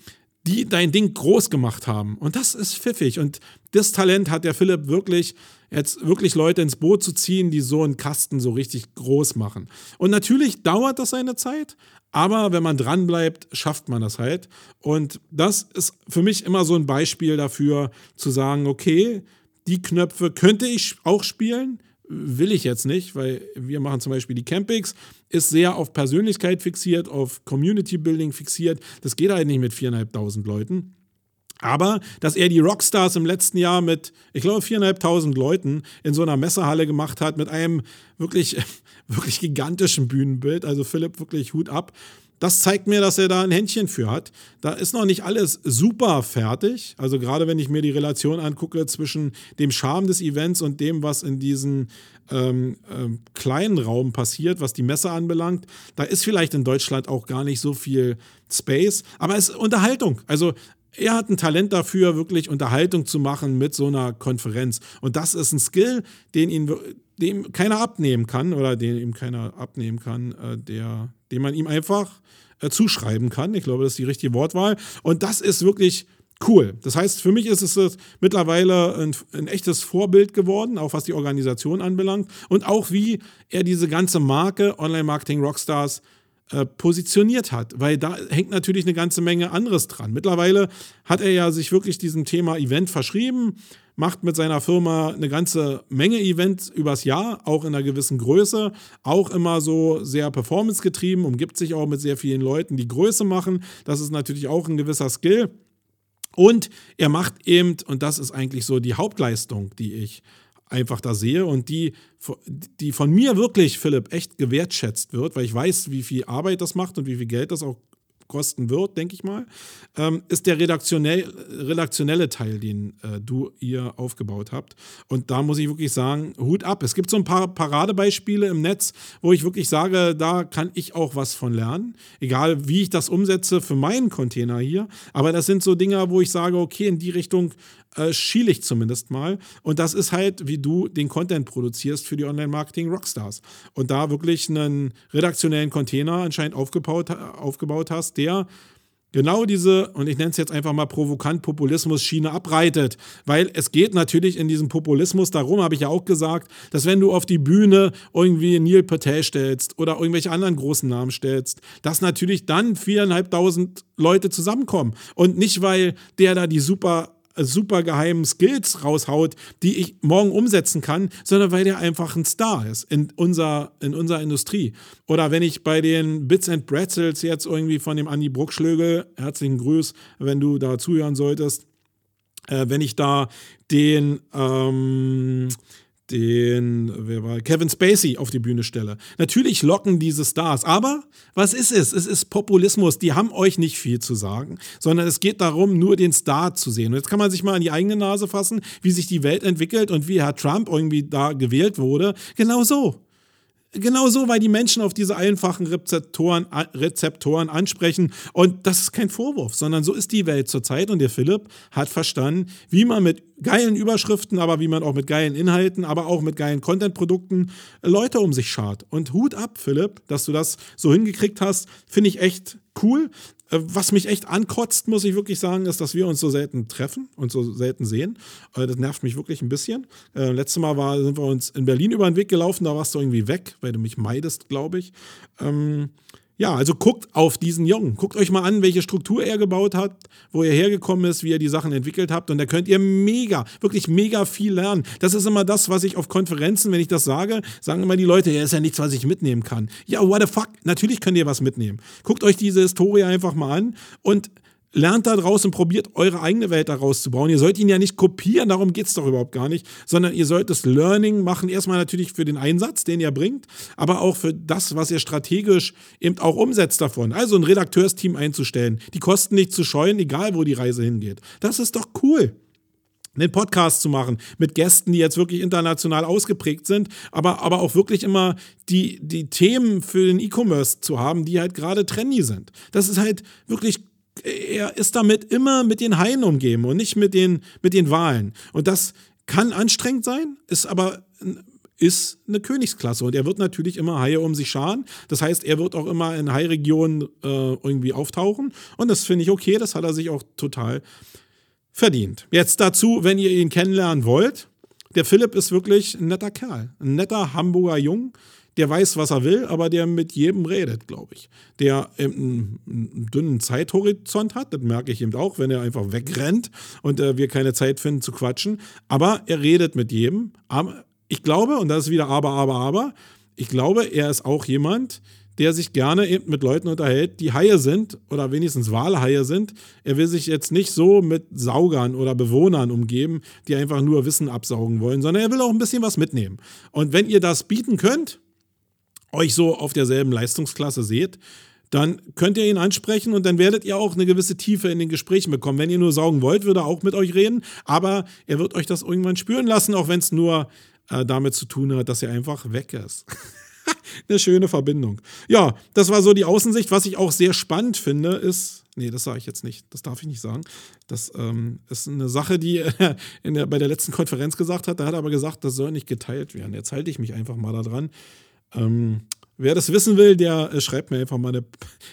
die dein Ding groß gemacht haben. Und das ist pfiffig. Und das Talent hat der Philipp wirklich, jetzt wirklich Leute ins Boot zu ziehen, die so einen Kasten so richtig groß machen. Und natürlich dauert das seine Zeit, aber wenn man dranbleibt, schafft man das halt. Und das ist für mich immer so ein Beispiel dafür, zu sagen, okay, die Knöpfe könnte ich auch spielen, will ich jetzt nicht, weil wir machen zum Beispiel die Campings, ist sehr auf Persönlichkeit fixiert, auf Community Building fixiert. Das geht halt nicht mit 4.500 Leuten. Aber dass er die Rockstars im letzten Jahr mit, ich glaube, 4.500 Leuten in so einer Messehalle gemacht hat, mit einem wirklich, wirklich gigantischen Bühnenbild, also Philipp wirklich Hut ab, das zeigt mir, dass er da ein Händchen für hat. Da ist noch nicht alles super fertig. Also gerade wenn ich mir die Relation angucke zwischen dem Charme des Events und dem, was in diesem ähm, ähm, kleinen Raum passiert, was die Messe anbelangt, da ist vielleicht in Deutschland auch gar nicht so viel Space. Aber es ist Unterhaltung. Also er hat ein Talent dafür, wirklich Unterhaltung zu machen mit so einer Konferenz. Und das ist ein Skill, den ihn dem keiner abnehmen kann oder den ihm keiner abnehmen kann, äh, der, den man ihm einfach äh, zuschreiben kann. Ich glaube, das ist die richtige Wortwahl. Und das ist wirklich cool. Das heißt, für mich ist es mittlerweile ein, ein, echtes Vorbild geworden, auch was die Organisation anbelangt und auch wie er diese ganze Marke Online Marketing Rockstars äh, positioniert hat, weil da hängt natürlich eine ganze Menge anderes dran. Mittlerweile hat er ja sich wirklich diesem Thema Event verschrieben, macht mit seiner Firma eine ganze Menge Events übers Jahr, auch in einer gewissen Größe, auch immer so sehr performancegetrieben, umgibt sich auch mit sehr vielen Leuten, die Größe machen. Das ist natürlich auch ein gewisser Skill. Und er macht eben, und das ist eigentlich so die Hauptleistung, die ich einfach da sehe und die, die von mir wirklich, Philipp, echt gewertschätzt wird, weil ich weiß, wie viel Arbeit das macht und wie viel Geld das auch kosten wird, denke ich mal, ähm, ist der redaktionell, redaktionelle Teil, den äh, du ihr aufgebaut habt. Und da muss ich wirklich sagen, Hut ab. Es gibt so ein paar Paradebeispiele im Netz, wo ich wirklich sage, da kann ich auch was von lernen. Egal, wie ich das umsetze für meinen Container hier. Aber das sind so Dinge, wo ich sage, okay, in die Richtung äh, schiele ich zumindest mal. Und das ist halt, wie du den Content produzierst für die Online-Marketing-Rockstars. Und da wirklich einen redaktionellen Container anscheinend aufgebaut, aufgebaut hast, der genau diese, und ich nenne es jetzt einfach mal provokant, Populismus-Schiene abreitet. Weil es geht natürlich in diesem Populismus darum, habe ich ja auch gesagt, dass wenn du auf die Bühne irgendwie Neil Patel stellst oder irgendwelche anderen großen Namen stellst, dass natürlich dann viereinhalbtausend Leute zusammenkommen. Und nicht, weil der da die super super geheimen Skills raushaut, die ich morgen umsetzen kann, sondern weil der einfach ein Star ist in, unser, in unserer Industrie. Oder wenn ich bei den Bits and Pretzels jetzt irgendwie von dem Andi Bruckschlögel, herzlichen Gruß, wenn du da zuhören solltest, äh, wenn ich da den, ähm, den wer war, Kevin Spacey auf die Bühne stelle. Natürlich locken diese Stars, aber was ist es? Es ist Populismus. Die haben euch nicht viel zu sagen, sondern es geht darum, nur den Star zu sehen. Und jetzt kann man sich mal an die eigene Nase fassen, wie sich die Welt entwickelt und wie Herr Trump irgendwie da gewählt wurde. Genau so. Genau so, weil die Menschen auf diese einfachen Rezeptoren, Rezeptoren ansprechen. Und das ist kein Vorwurf, sondern so ist die Welt zurzeit. Und der Philipp hat verstanden, wie man mit geilen Überschriften, aber wie man auch mit geilen Inhalten, aber auch mit geilen Content-Produkten Leute um sich schart. Und Hut ab, Philipp, dass du das so hingekriegt hast, finde ich echt cool. Äh, was mich echt ankotzt, muss ich wirklich sagen, ist, dass wir uns so selten treffen und so selten sehen. Äh, das nervt mich wirklich ein bisschen. Äh, letztes Mal war, sind wir uns in Berlin über den Weg gelaufen, da warst du irgendwie weg, weil du mich meidest, glaube ich. Ähm, ja, also guckt auf diesen Jungen. Guckt euch mal an, welche Struktur er gebaut hat, wo er hergekommen ist, wie ihr die Sachen entwickelt habt. Und da könnt ihr mega, wirklich mega viel lernen. Das ist immer das, was ich auf Konferenzen, wenn ich das sage, sagen immer die Leute, ja, ist ja nichts, was ich mitnehmen kann. Ja, what the fuck? Natürlich könnt ihr was mitnehmen. Guckt euch diese Historie einfach mal an und lernt da draußen, probiert eure eigene Welt daraus zu bauen. Ihr sollt ihn ja nicht kopieren, darum geht es doch überhaupt gar nicht, sondern ihr sollt das Learning machen, erstmal natürlich für den Einsatz, den ihr bringt, aber auch für das, was ihr strategisch eben auch umsetzt davon. Also ein Redakteursteam einzustellen, die Kosten nicht zu scheuen, egal wo die Reise hingeht. Das ist doch cool einen Podcast zu machen mit Gästen, die jetzt wirklich international ausgeprägt sind, aber, aber auch wirklich immer die, die Themen für den E-Commerce zu haben, die halt gerade trendy sind. Das ist halt wirklich er ist damit immer mit den Haien umgeben und nicht mit den, mit den Wahlen. Und das kann anstrengend sein, ist aber ist eine Königsklasse und er wird natürlich immer Haie um sich scharen. Das heißt, er wird auch immer in Hai-Regionen äh, irgendwie auftauchen und das finde ich okay, das hat er sich auch total verdient. Jetzt dazu, wenn ihr ihn kennenlernen wollt, der Philipp ist wirklich ein netter Kerl, ein netter Hamburger Jung, der weiß, was er will, aber der mit jedem redet, glaube ich. Der einen, einen, dünnen Zeithorizont hat, das merke ich eben auch, wenn er einfach wegrennt und äh, wir keine Zeit finden zu quatschen. Aber er redet mit jedem. Aber ich glaube, und das ist wieder aber, aber, aber, ich glaube, er ist auch jemand, der sich gerne eben mit Leuten unterhält, die Haie sind oder wenigstens Walhaie sind. Er will sich jetzt nicht so mit Saugern oder Bewohnern umgeben, die einfach nur Wissen absaugen wollen, sondern er will auch ein bisschen was mitnehmen. Und wenn ihr das bieten könnt, euch so auf derselben Leistungsklasse seht, dann könnt ihr ihn ansprechen und dann werdet ihr auch eine gewisse Tiefe in den Gesprächen bekommen. Wenn ihr nur saugen wollt, würde er auch mit euch reden, aber er wird euch das irgendwann spüren lassen, auch wenn es nur äh, damit zu tun hat, dass er einfach weg ist. eine schöne Verbindung. Ja, das war so die Außensicht. Was ich auch sehr spannend finde, ist, nee, das sage ich jetzt nicht, das darf ich nicht sagen. Das ähm, ist eine Sache, die er der, bei der letzten Konferenz gesagt hat. Da hat er aber gesagt, das soll nicht geteilt werden. Jetzt halte ich mich einfach mal da dran. Ähm, wer das wissen will, der äh, schreibt mir einfach mal eine,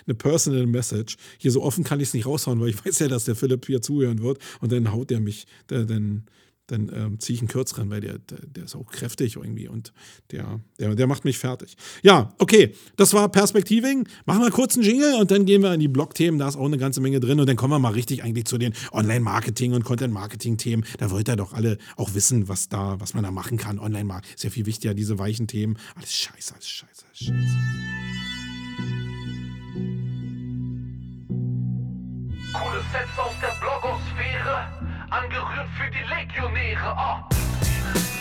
eine Personal Message. Hier so offen kann ich es nicht raushauen, weil ich weiß ja, dass der Philipp hier zuhören wird und dann haut er mich, der, dann, dann ähm, ziehe ich einen kürzeren, weil der, der, der, ist auch kräftig irgendwie und der, der, der macht mich fertig. Ja, okay, das war Perspektiving. Machen wir kurz einen Jingle und dann gehen wir in die Blog-Themen. Da ist auch eine ganze Menge drin und dann kommen wir mal richtig eigentlich zu den Online-Marketing- und Content-Marketing-Themen. Da wollt ihr doch alle auch wissen, was da, was man da machen kann. Online-Marketing ist ja viel wichtiger, diese weichen Themen. Alles scheiße, alles scheiße, alles scheiße. Coole Sets aus der Blogosphäre, angerührt für die Legionäre. Oh.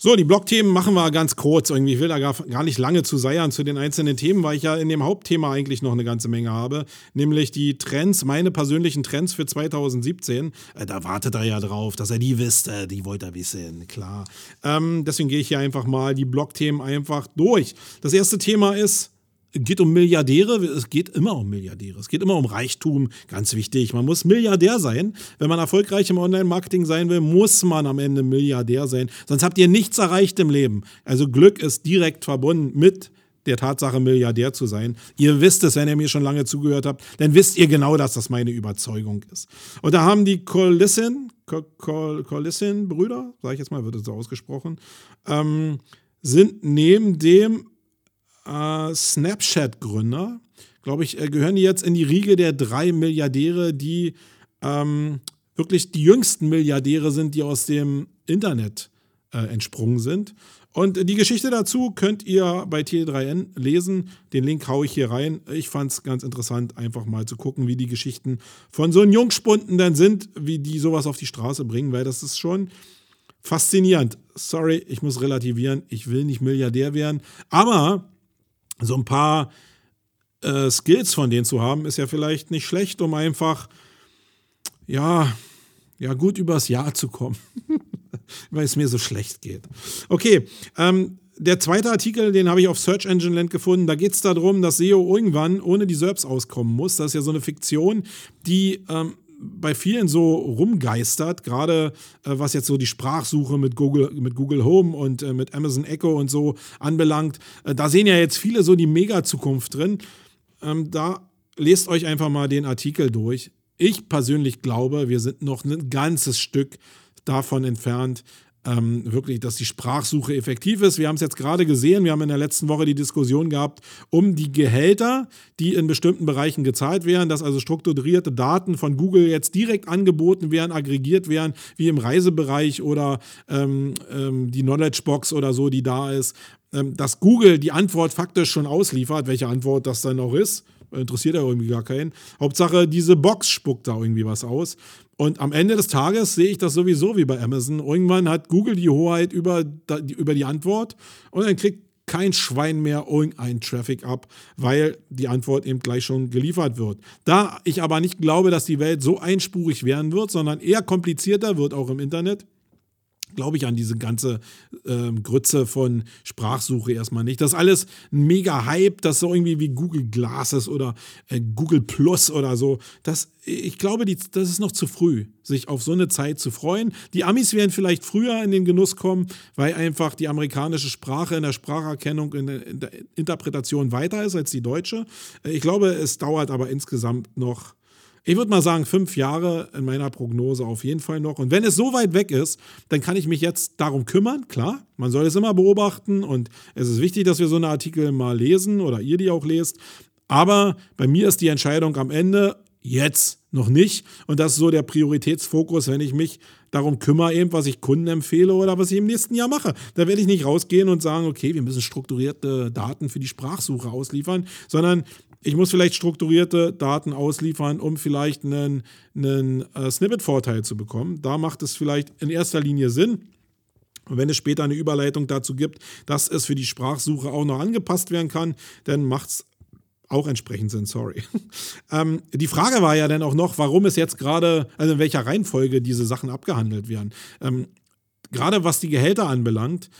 So, die Blogthemen machen wir ganz kurz. Irgendwie ich will da gar, gar nicht lange zu seiern zu den einzelnen Themen, weil ich ja in dem Hauptthema eigentlich noch eine ganze Menge habe, nämlich die Trends, meine persönlichen Trends für 2017. Äh, da wartet er ja drauf, dass er die wisst. Die wollt er wissen, klar. Ähm, deswegen gehe ich hier einfach mal die Blogthemen einfach durch. Das erste Thema ist geht um Milliardäre, es geht immer um Milliardäre, es geht immer um Reichtum, ganz wichtig. Man muss Milliardär sein. Wenn man erfolgreich im Online-Marketing sein will, muss man am Ende Milliardär sein. Sonst habt ihr nichts erreicht im Leben. Also Glück ist direkt verbunden mit der Tatsache, Milliardär zu sein. Ihr wisst es, wenn ihr mir schon lange zugehört habt, dann wisst ihr genau, dass das meine Überzeugung ist. Und da haben die Colissin, Colissin-Brüder, sage ich jetzt mal, wird es so ausgesprochen, ähm, sind neben dem äh, Snapchat-Gründer, glaube ich, äh, gehören die jetzt in die Riege der drei Milliardäre, die ähm, wirklich die jüngsten Milliardäre sind, die aus dem Internet äh, entsprungen sind. Und die Geschichte dazu könnt ihr bei T3N lesen. Den Link haue ich hier rein. Ich fand es ganz interessant, einfach mal zu gucken, wie die Geschichten von so einem Jungspunden dann sind, wie die sowas auf die Straße bringen, weil das ist schon faszinierend. Sorry, ich muss relativieren. Ich will nicht Milliardär werden. Aber so ein paar äh, Skills von denen zu haben, ist ja vielleicht nicht schlecht, um einfach, ja, ja, gut übers Jahr zu kommen, weil es mir so schlecht geht. Okay, ähm, der zweite Artikel, den habe ich auf Search Engine Land gefunden. Da geht es darum, dass SEO irgendwann ohne die SERPs auskommen muss. Das ist ja so eine Fiktion, die ähm, bei vielen so rumgeistert, gerade äh, was jetzt so die Sprachsuche mit Google, mit Google Home und äh, mit Amazon Echo und so anbelangt. Äh, da sehen ja jetzt viele so die Mega-Zukunft drin. Ähm, da lest euch einfach mal den Artikel durch. Ich persönlich glaube, wir sind noch ein ganzes Stück davon entfernt, ähm, wirklich, dass die Sprachsuche effektiv ist. Wir haben es jetzt gerade gesehen, wir haben in der letzten Woche die Diskussion gehabt um die Gehälter, die in bestimmten Bereichen gezahlt werden, dass also strukturierte Daten von Google jetzt direkt angeboten werden, aggregiert werden, wie im Reisebereich oder ähm, ähm, die Knowledge Box oder so, die da ist, ähm, dass Google die Antwort faktisch schon ausliefert, welche Antwort das dann noch ist interessiert ja irgendwie gar keinen. Hauptsache, diese Box spuckt da irgendwie was aus. Und am Ende des Tages sehe ich das sowieso wie bei Amazon. Irgendwann hat Google die Hoheit über, über die Antwort und dann kriegt kein Schwein mehr irgendein Traffic ab, weil die Antwort eben gleich schon geliefert wird. Da ich aber nicht glaube, dass die Welt so einspurig werden wird, sondern eher komplizierter wird auch im Internet, glaube ich an diese ganze äh, Grütze von Sprachsuche erstmal nicht. Das ist alles ein mega Hype, das so irgendwie wie Google Glasses oder äh, Google Plus oder so. Das, ich glaube, die, das ist noch zu früh, sich auf so eine Zeit zu freuen. Die Amis werden vielleicht früher in den Genuss kommen, weil einfach die amerikanische Sprache in der Spracherkennung, in der, in der Interpretation weiter ist als die deutsche. Äh, ich glaube, es dauert aber insgesamt noch ich würde mal sagen, fünf Jahre in meiner Prognose auf jeden Fall noch. Und wenn es so weit weg ist, dann kann ich mich jetzt darum kümmern. Klar, man soll es immer beobachten und es ist wichtig, dass wir so eine Artikel mal lesen oder ihr die auch lest. Aber bei mir ist die Entscheidung am Ende jetzt noch nicht. Und das ist so der Prioritätsfokus, wenn ich mich darum kümmere, eben, was ich Kunden empfehle oder was ich im nächsten Jahr mache. Da werde ich nicht rausgehen und sagen, okay, wir müssen strukturierte Daten für die Sprachsuche ausliefern, sondern ich muss vielleicht strukturierte Daten ausliefern, um vielleicht einen, einen äh, Snippet-Vorteil zu bekommen. Da macht es vielleicht in erster Linie Sinn. Und wenn es später eine Überleitung dazu gibt, dass es für die Sprachsuche auch noch angepasst werden kann, dann macht es auch entsprechend Sinn, sorry. ähm, die Frage war ja dann auch noch, warum es jetzt gerade, also in welcher Reihenfolge diese Sachen abgehandelt werden. Ähm, gerade was die Gehälter anbelangt,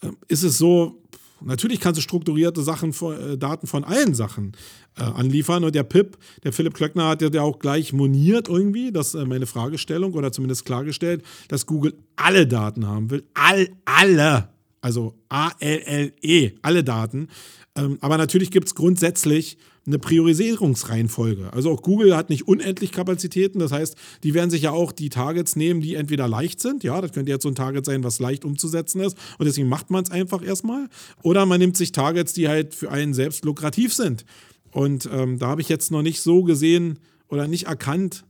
äh, ist es so, Natürlich kannst du strukturierte Sachen, äh, Daten von allen Sachen äh, anliefern. Und der Pip, der Philipp Klöckner, hat ja auch gleich moniert irgendwie, das ist äh, meine Fragestellung oder zumindest klargestellt, dass Google alle Daten haben will. All, alle. Also A-L-L-E, alle Daten. Ähm, aber natürlich gibt es grundsätzlich eine Priorisierungsreihenfolge. Also auch Google hat nicht unendlich Kapazitäten. Das heißt, die werden sich ja auch die Targets nehmen, die entweder leicht sind. Ja, das könnte jetzt so ein Target sein, was leicht umzusetzen ist. Und deswegen macht man es einfach erstmal. Oder man nimmt sich Targets, die halt für einen selbst lukrativ sind. Und ähm, da habe ich jetzt noch nicht so gesehen oder nicht erkannt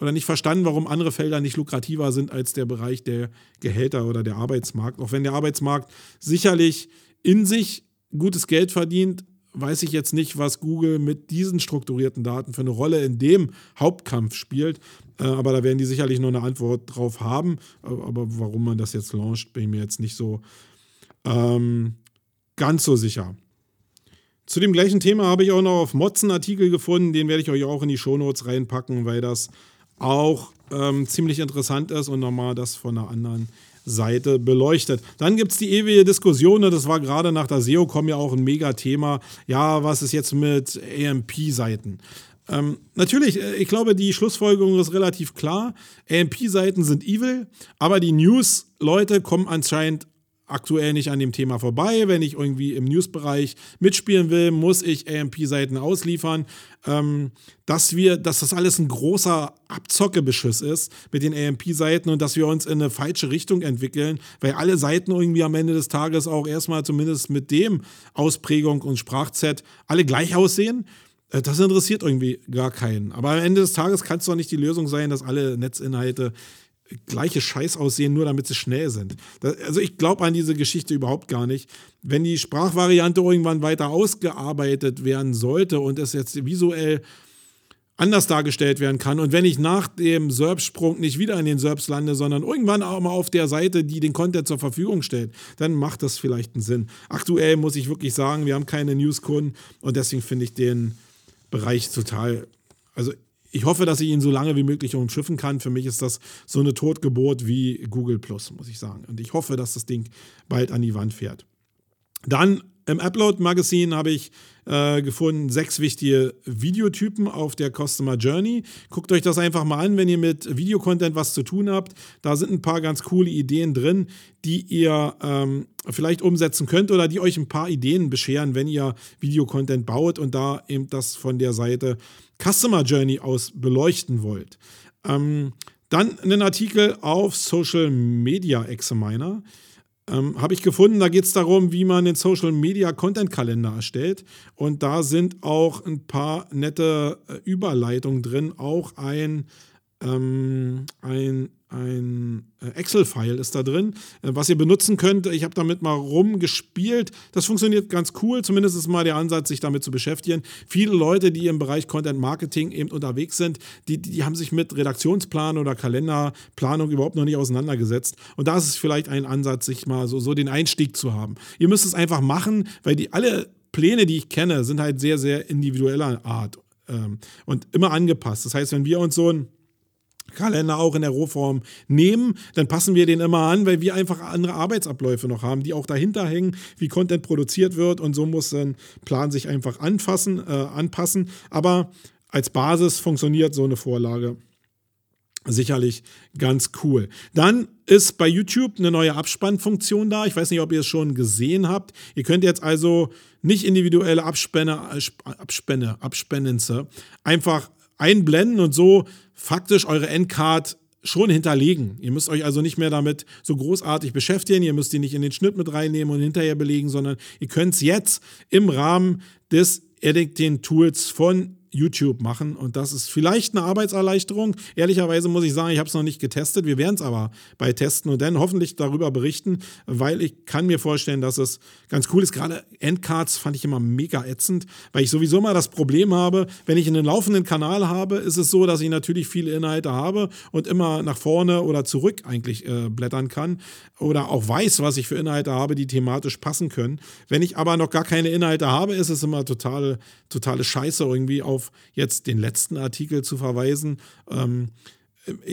oder nicht verstanden, warum andere Felder nicht lukrativer sind als der Bereich der Gehälter oder der Arbeitsmarkt. Auch wenn der Arbeitsmarkt sicherlich in sich gutes Geld verdient, weiß ich jetzt nicht, was Google mit diesen strukturierten Daten für eine Rolle in dem Hauptkampf spielt. Äh, aber da werden die sicherlich noch eine Antwort drauf haben. Aber warum man das jetzt launcht, bin ich mir jetzt nicht so ähm, ganz so sicher. Zu dem gleichen Thema habe ich auch noch auf Motzen Artikel gefunden, den werde ich euch auch in die Shownotes reinpacken, weil das auch ähm, ziemlich interessant ist und nochmal das von einer anderen Seite beleuchtet. Dann gibt es die ewige Diskussion, ne, das war gerade nach der SEO-Com ja auch ein Mega-Thema. Ja, was ist jetzt mit AMP-Seiten? Ähm, natürlich, äh, ich glaube, die Schlussfolgerung ist relativ klar. AMP-Seiten sind evil, aber die News-Leute kommen anscheinend aktuell nicht an dem Thema vorbei. Wenn ich irgendwie im Newsbereich mitspielen will, muss ich AMP-Seiten ausliefern. Ähm, dass wir, dass das alles ein großer Abzockebeschiss ist mit den AMP-Seiten und dass wir uns in eine falsche Richtung entwickeln, weil alle Seiten irgendwie am Ende des Tages auch erstmal zumindest mit dem Ausprägung und Sprachset alle gleich aussehen. Äh, das interessiert irgendwie gar keinen. Aber am Ende des Tages kann es doch nicht die Lösung sein, dass alle Netzinhalte gleiche Scheiß aussehen, nur damit sie schnell sind. Das, also ich glaube an diese Geschichte überhaupt gar nicht. Wenn die Sprachvariante irgendwann weiter ausgearbeitet werden sollte und es jetzt visuell anders dargestellt werden kann und wenn ich nach dem SERP-Sprung nicht wieder in den SERPs lande, sondern irgendwann auch mal auf der Seite, die den Content zur Verfügung stellt, dann macht das vielleicht einen Sinn. Aktuell muss ich wirklich sagen, wir haben keine Newskunden und deswegen finde ich den Bereich total, also ich hoffe, dass ich ihn so lange wie möglich umschiffen kann. Für mich ist das so eine Totgeburt wie Google Plus, muss ich sagen. Und ich hoffe, dass das Ding bald an die Wand fährt. Dann im Upload Magazine habe ich äh, gefunden sechs wichtige Videotypen auf der Customer Journey. Guckt euch das einfach mal an, wenn ihr mit Videocontent was zu tun habt. Da sind ein paar ganz coole Ideen drin, die ihr ähm, vielleicht umsetzen könnt oder die euch ein paar Ideen bescheren, wenn ihr Videocontent baut und da eben das von der Seite Customer Journey aus beleuchten wollt. Ähm, dann einen Artikel auf Social Media Examiner. Ähm, Habe ich gefunden, da geht es darum, wie man den Social Media Content Kalender erstellt. Und da sind auch ein paar nette äh, Überleitungen drin. Auch ein, ähm, ein ein äh, Excel-File ist da drin, äh, was ihr benutzen könnt. Ich habe damit mal rumgespielt. Das funktioniert ganz cool. Zumindest ist mal der Ansatz, sich damit zu beschäftigen. Viele Leute, die im Bereich Content Marketing eben unterwegs sind, die, die haben sich mit Redaktionsplan oder Kalenderplanung überhaupt noch nicht auseinandergesetzt. Und da ist es vielleicht ein Ansatz, sich mal so, so den Einstieg zu haben. Ihr müsst es einfach machen, weil die alle Pläne, die ich kenne, sind halt sehr, sehr individueller Art ähm, und immer angepasst. Das heißt, wenn wir uns so ein Kalender auch in der Rohform nehmen, dann passen wir den immer an, weil wir einfach andere Arbeitsabläufe noch haben, die auch dahinter hängen, wie Content produziert wird und so muss ein Plan sich einfach anfassen, äh, anpassen. Aber als Basis funktioniert so eine Vorlage sicherlich ganz cool. Dann ist bei YouTube eine neue Abspannfunktion da. Ich weiß nicht, ob ihr es schon gesehen habt. Ihr könnt jetzt also nicht individuelle Abspänne, Abspänne, Abspennenze einfach einblenden und so faktisch eure Endcard schon hinterlegen. Ihr müsst euch also nicht mehr damit so großartig beschäftigen. Ihr müsst die nicht in den Schnitt mit reinnehmen und hinterher belegen, sondern ihr könnt es jetzt im Rahmen des Editing-Tools von YouTube machen. Und das ist vielleicht eine Arbeitserleichterung. Ehrlicherweise muss ich sagen, ich habe es noch nicht getestet. Wir werden es aber bei testen und dann hoffentlich darüber berichten, weil ich kann mir vorstellen, dass es ganz cool ist. Gerade Endcards fand ich immer mega ätzend, weil ich sowieso mal das Problem habe, wenn ich einen laufenden Kanal habe, ist es so, dass ich natürlich viele Inhalte habe und immer nach vorne oder zurück eigentlich äh, blättern kann oder auch weiß, was ich für Inhalte habe, die thematisch passen können. Wenn ich aber noch gar keine Inhalte habe, ist es immer totale, totale Scheiße irgendwie auf jetzt den letzten Artikel zu verweisen. Ähm,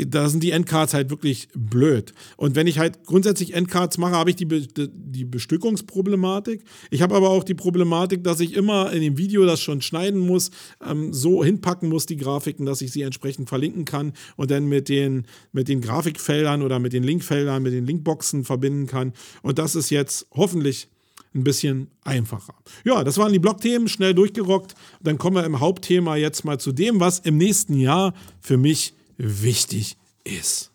da sind die Endcards halt wirklich blöd. Und wenn ich halt grundsätzlich Endcards mache, habe ich die, Be die Bestückungsproblematik. Ich habe aber auch die Problematik, dass ich immer in dem Video das schon schneiden muss, ähm, so hinpacken muss, die Grafiken, dass ich sie entsprechend verlinken kann und dann mit den, mit den Grafikfeldern oder mit den Linkfeldern, mit den Linkboxen verbinden kann. Und das ist jetzt hoffentlich ein bisschen einfacher. Ja, das waren die Blogthemen, schnell durchgerockt. Dann kommen wir im Hauptthema jetzt mal zu dem, was im nächsten Jahr für mich wichtig ist.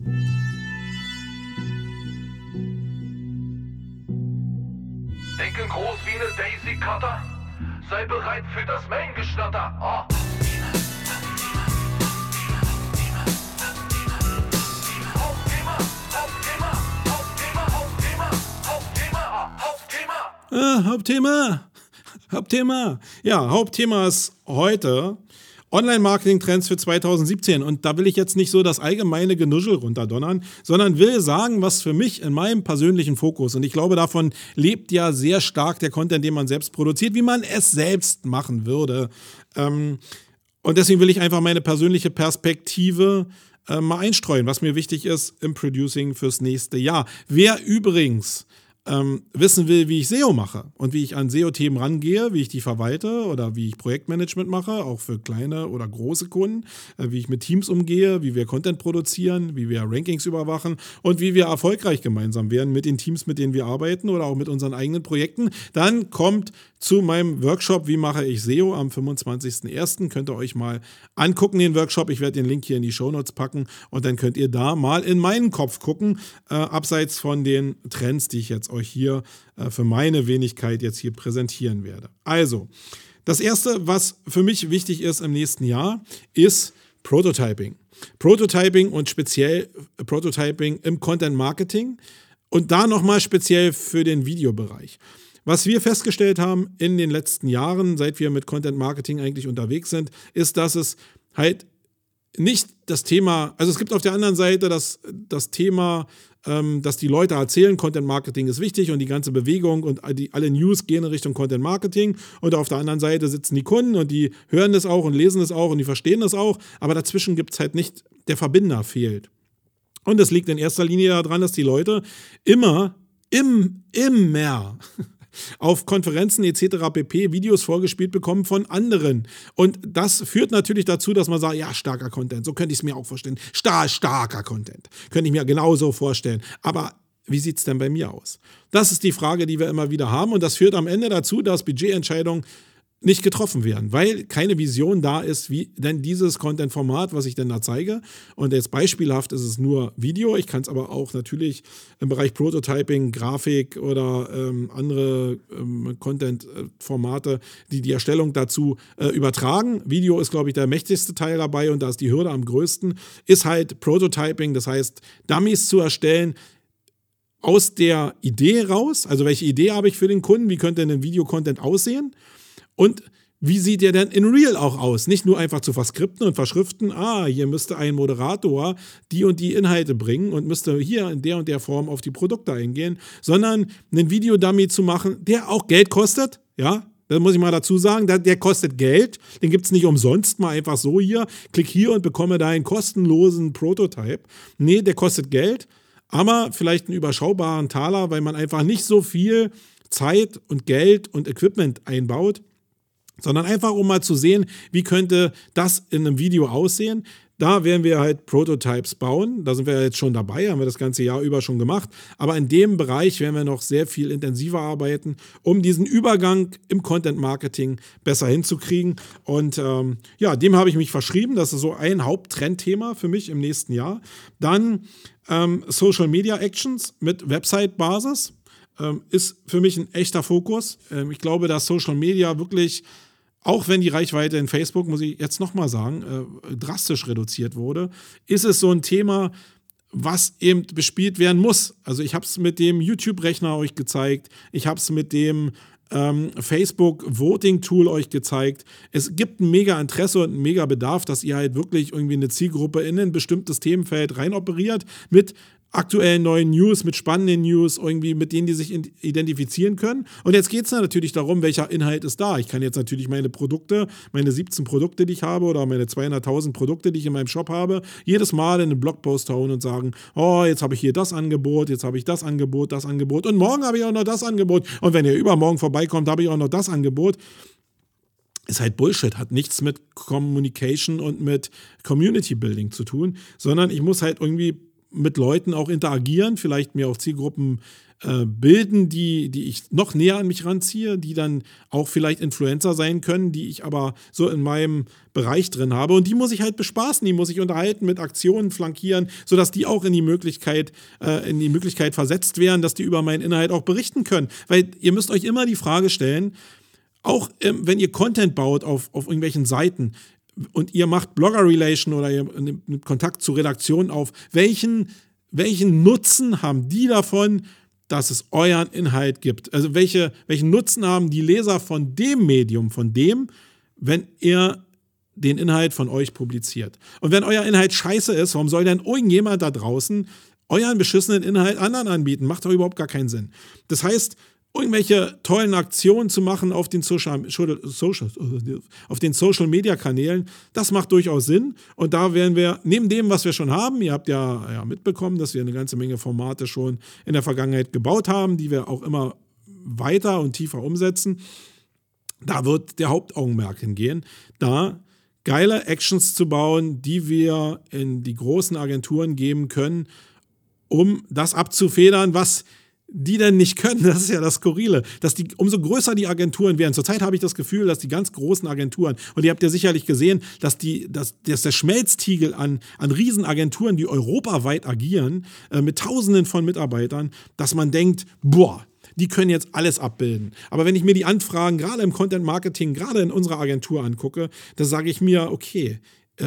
Denken groß wie eine Daisy Cutter. Sei bereit für das Main-Geschnatter. Oh. Hauptthema. Ah, Hauptthema. Hauptthema. Ja, Hauptthema ist heute Online-Marketing-Trends für 2017. Und da will ich jetzt nicht so das allgemeine Genuschel runterdonnern, sondern will sagen, was für mich in meinem persönlichen Fokus, und ich glaube, davon lebt ja sehr stark der Content, den man selbst produziert, wie man es selbst machen würde. Ähm, und deswegen will ich einfach meine persönliche Perspektive äh, mal einstreuen, was mir wichtig ist im Producing fürs nächste Jahr. Wer übrigens ähm, wissen will, wie ich SEO mache und wie ich an SEO-Themen rangehe, wie ich die verwalte oder wie ich Projektmanagement mache, auch für kleine oder große Kunden, äh, wie ich mit Teams umgehe, wie wir Content produzieren, wie wir Rankings überwachen und wie wir erfolgreich gemeinsam werden mit den Teams, mit denen wir arbeiten oder auch mit unseren eigenen Projekten, dann kommt zu meinem Workshop, wie mache ich SEO am 25.01. Könnt ihr euch mal angucken, den Workshop. Ich werde den Link hier in die Shownotes packen und dann könnt ihr da mal in meinen Kopf gucken, äh, abseits von den Trends, die ich jetzt euch hier äh, für meine Wenigkeit jetzt hier präsentieren werde. Also, das erste, was für mich wichtig ist im nächsten Jahr, ist Prototyping. Prototyping und speziell Prototyping im Content Marketing und da nochmal speziell für den Videobereich. Was wir festgestellt haben in den letzten Jahren, seit wir mit Content Marketing eigentlich unterwegs sind, ist, dass es halt nicht das Thema, also es gibt auf der anderen Seite das, das Thema, dass die Leute erzählen, Content Marketing ist wichtig und die ganze Bewegung und die, alle News gehen in Richtung Content Marketing und auf der anderen Seite sitzen die Kunden und die hören das auch und lesen das auch und die verstehen das auch, aber dazwischen gibt es halt nicht, der Verbinder fehlt. Und es liegt in erster Linie daran, dass die Leute immer, im, immer auf Konferenzen etc. pp. Videos vorgespielt bekommen von anderen. Und das führt natürlich dazu, dass man sagt, ja, starker Content, so könnte ich es mir auch vorstellen. Star, starker Content. Könnte ich mir genauso vorstellen. Aber wie sieht es denn bei mir aus? Das ist die Frage, die wir immer wieder haben. Und das führt am Ende dazu, dass Budgetentscheidungen nicht getroffen werden, weil keine Vision da ist, wie denn dieses Content-Format, was ich denn da zeige. Und jetzt beispielhaft ist es nur Video. Ich kann es aber auch natürlich im Bereich Prototyping, Grafik oder ähm, andere ähm, Content-Formate, die die Erstellung dazu äh, übertragen. Video ist, glaube ich, der mächtigste Teil dabei und da ist die Hürde am größten. Ist halt Prototyping, das heißt, Dummies zu erstellen, aus der Idee raus, also welche Idee habe ich für den Kunden, wie könnte denn ein Video-Content aussehen und wie sieht der denn in Real auch aus? Nicht nur einfach zu verskripten und verschriften, ah, hier müsste ein Moderator die und die Inhalte bringen und müsste hier in der und der Form auf die Produkte eingehen, sondern einen Videodummy zu machen, der auch Geld kostet, ja, das muss ich mal dazu sagen, der, kostet Geld. Den gibt es nicht umsonst mal einfach so hier. Klick hier und bekomme da einen kostenlosen Prototype. Nee, der kostet Geld, aber vielleicht einen überschaubaren Taler, weil man einfach nicht so viel Zeit und Geld und Equipment einbaut sondern einfach um mal zu sehen, wie könnte das in einem Video aussehen. Da werden wir halt Prototypes bauen. Da sind wir jetzt schon dabei, haben wir das ganze Jahr über schon gemacht. Aber in dem Bereich werden wir noch sehr viel intensiver arbeiten, um diesen Übergang im Content Marketing besser hinzukriegen. Und ähm, ja, dem habe ich mich verschrieben. Das ist so ein Haupttrendthema für mich im nächsten Jahr. Dann ähm, Social Media Actions mit Website-Basis ähm, ist für mich ein echter Fokus. Ähm, ich glaube, dass Social Media wirklich auch wenn die Reichweite in Facebook, muss ich jetzt nochmal sagen, äh, drastisch reduziert wurde, ist es so ein Thema, was eben bespielt werden muss. Also ich habe es mit dem YouTube-Rechner euch gezeigt, ich habe es mit dem ähm, Facebook Voting Tool euch gezeigt. Es gibt ein mega Interesse und ein mega Bedarf, dass ihr halt wirklich irgendwie eine Zielgruppe in ein bestimmtes Themenfeld rein operiert mit aktuellen neuen News, mit spannenden News, irgendwie mit denen die sich identifizieren können. Und jetzt geht es natürlich darum, welcher Inhalt ist da. Ich kann jetzt natürlich meine Produkte, meine 17 Produkte, die ich habe oder meine 200.000 Produkte, die ich in meinem Shop habe, jedes Mal in einen Blogpost hauen und sagen, oh, jetzt habe ich hier das Angebot, jetzt habe ich das Angebot, das Angebot und morgen habe ich auch noch das Angebot. Und wenn ihr übermorgen vorbeikommt, habe ich auch noch das Angebot ist halt Bullshit, hat nichts mit Communication und mit Community Building zu tun, sondern ich muss halt irgendwie mit Leuten auch interagieren, vielleicht mir auch Zielgruppen äh, bilden, die, die ich noch näher an mich ranziehe, die dann auch vielleicht Influencer sein können, die ich aber so in meinem Bereich drin habe. Und die muss ich halt bespaßen, die muss ich unterhalten, mit Aktionen flankieren, sodass die auch in die Möglichkeit, äh, in die Möglichkeit versetzt werden, dass die über meinen Inhalt auch berichten können. Weil ihr müsst euch immer die Frage stellen, auch ähm, wenn ihr Content baut auf, auf irgendwelchen Seiten und ihr macht Blogger-Relation oder ihr nimmt Kontakt zu Redaktionen auf, welchen, welchen Nutzen haben die davon, dass es euren Inhalt gibt? Also welche, welchen Nutzen haben die Leser von dem Medium, von dem, wenn ihr den Inhalt von euch publiziert? Und wenn euer Inhalt scheiße ist, warum soll denn irgendjemand da draußen euren beschissenen Inhalt anderen anbieten? Macht doch überhaupt gar keinen Sinn. Das heißt, irgendwelche tollen Aktionen zu machen auf den Social, Social, auf den Social Media Kanälen, das macht durchaus Sinn. Und da werden wir, neben dem, was wir schon haben, ihr habt ja, ja mitbekommen, dass wir eine ganze Menge Formate schon in der Vergangenheit gebaut haben, die wir auch immer weiter und tiefer umsetzen. Da wird der Hauptaugenmerk hingehen, da geile Actions zu bauen, die wir in die großen Agenturen geben können, um das abzufedern, was die denn nicht können. Das ist ja das Skurrile. Dass die, umso größer die Agenturen werden. Zurzeit habe ich das Gefühl, dass die ganz großen Agenturen, und ihr habt ja sicherlich gesehen, dass, die, dass, dass der Schmelztiegel an, an Riesenagenturen, die europaweit agieren, äh, mit Tausenden von Mitarbeitern, dass man denkt, boah, die können jetzt alles abbilden. Aber wenn ich mir die Anfragen gerade im Content Marketing, gerade in unserer Agentur angucke, da sage ich mir, okay,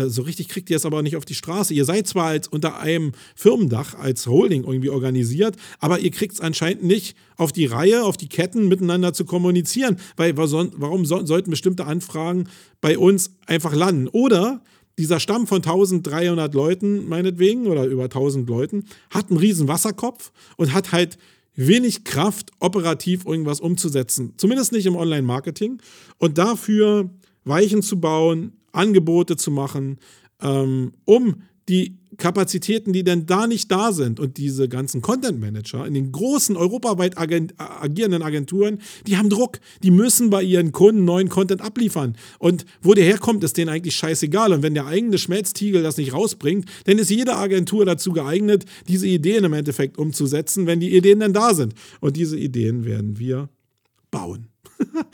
so richtig kriegt ihr es aber nicht auf die Straße. Ihr seid zwar als unter einem Firmendach als Holding irgendwie organisiert, aber ihr kriegt es anscheinend nicht auf die Reihe, auf die Ketten miteinander zu kommunizieren. Weil warum sollten bestimmte Anfragen bei uns einfach landen? Oder dieser Stamm von 1300 Leuten, meinetwegen, oder über 1000 Leuten, hat einen riesen Wasserkopf und hat halt wenig Kraft, operativ irgendwas umzusetzen. Zumindest nicht im Online-Marketing. Und dafür Weichen zu bauen, Angebote zu machen, ähm, um die Kapazitäten, die denn da nicht da sind und diese ganzen Content Manager in den großen europaweit agierenden Agenturen, die haben Druck, die müssen bei ihren Kunden neuen Content abliefern. Und wo der herkommt, ist denen eigentlich scheißegal. Und wenn der eigene Schmelztiegel das nicht rausbringt, dann ist jede Agentur dazu geeignet, diese Ideen im Endeffekt umzusetzen, wenn die Ideen dann da sind. Und diese Ideen werden wir bauen.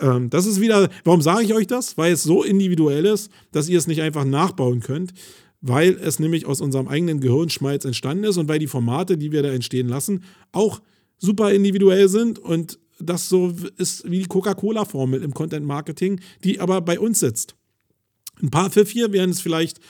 Ähm, das ist wieder, warum sage ich euch das? Weil es so individuell ist, dass ihr es nicht einfach nachbauen könnt, weil es nämlich aus unserem eigenen Gehirnschmalz entstanden ist und weil die Formate, die wir da entstehen lassen, auch super individuell sind und das so ist wie die Coca-Cola-Formel im Content Marketing, die aber bei uns sitzt. Ein paar Pfiff werden es vielleicht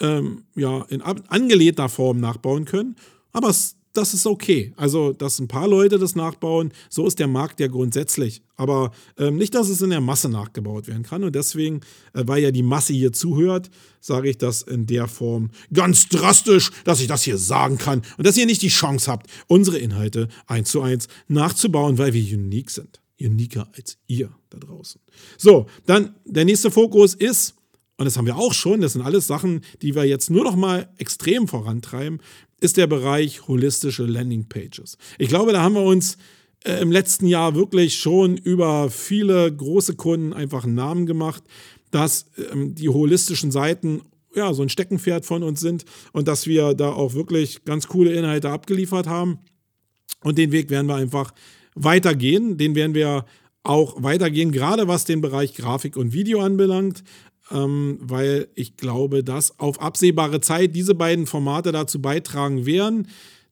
ähm, ja, in angelehnter Form nachbauen können, aber es das ist okay. Also, dass ein paar Leute das nachbauen, so ist der Markt ja grundsätzlich. Aber ähm, nicht, dass es in der Masse nachgebaut werden kann. Und deswegen, äh, weil ja die Masse hier zuhört, sage ich das in der Form ganz drastisch, dass ich das hier sagen kann und dass ihr nicht die Chance habt, unsere Inhalte eins zu eins nachzubauen, weil wir unique sind. Uniker als ihr da draußen. So, dann der nächste Fokus ist, und das haben wir auch schon, das sind alles Sachen, die wir jetzt nur noch mal extrem vorantreiben, ist der Bereich holistische Landingpages. Ich glaube, da haben wir uns äh, im letzten Jahr wirklich schon über viele große Kunden einfach einen Namen gemacht, dass ähm, die holistischen Seiten ja so ein Steckenpferd von uns sind und dass wir da auch wirklich ganz coole Inhalte abgeliefert haben. Und den Weg werden wir einfach weitergehen. Den werden wir auch weitergehen, gerade was den Bereich Grafik und Video anbelangt ähm, weil ich glaube, dass auf absehbare Zeit diese beiden Formate dazu beitragen werden,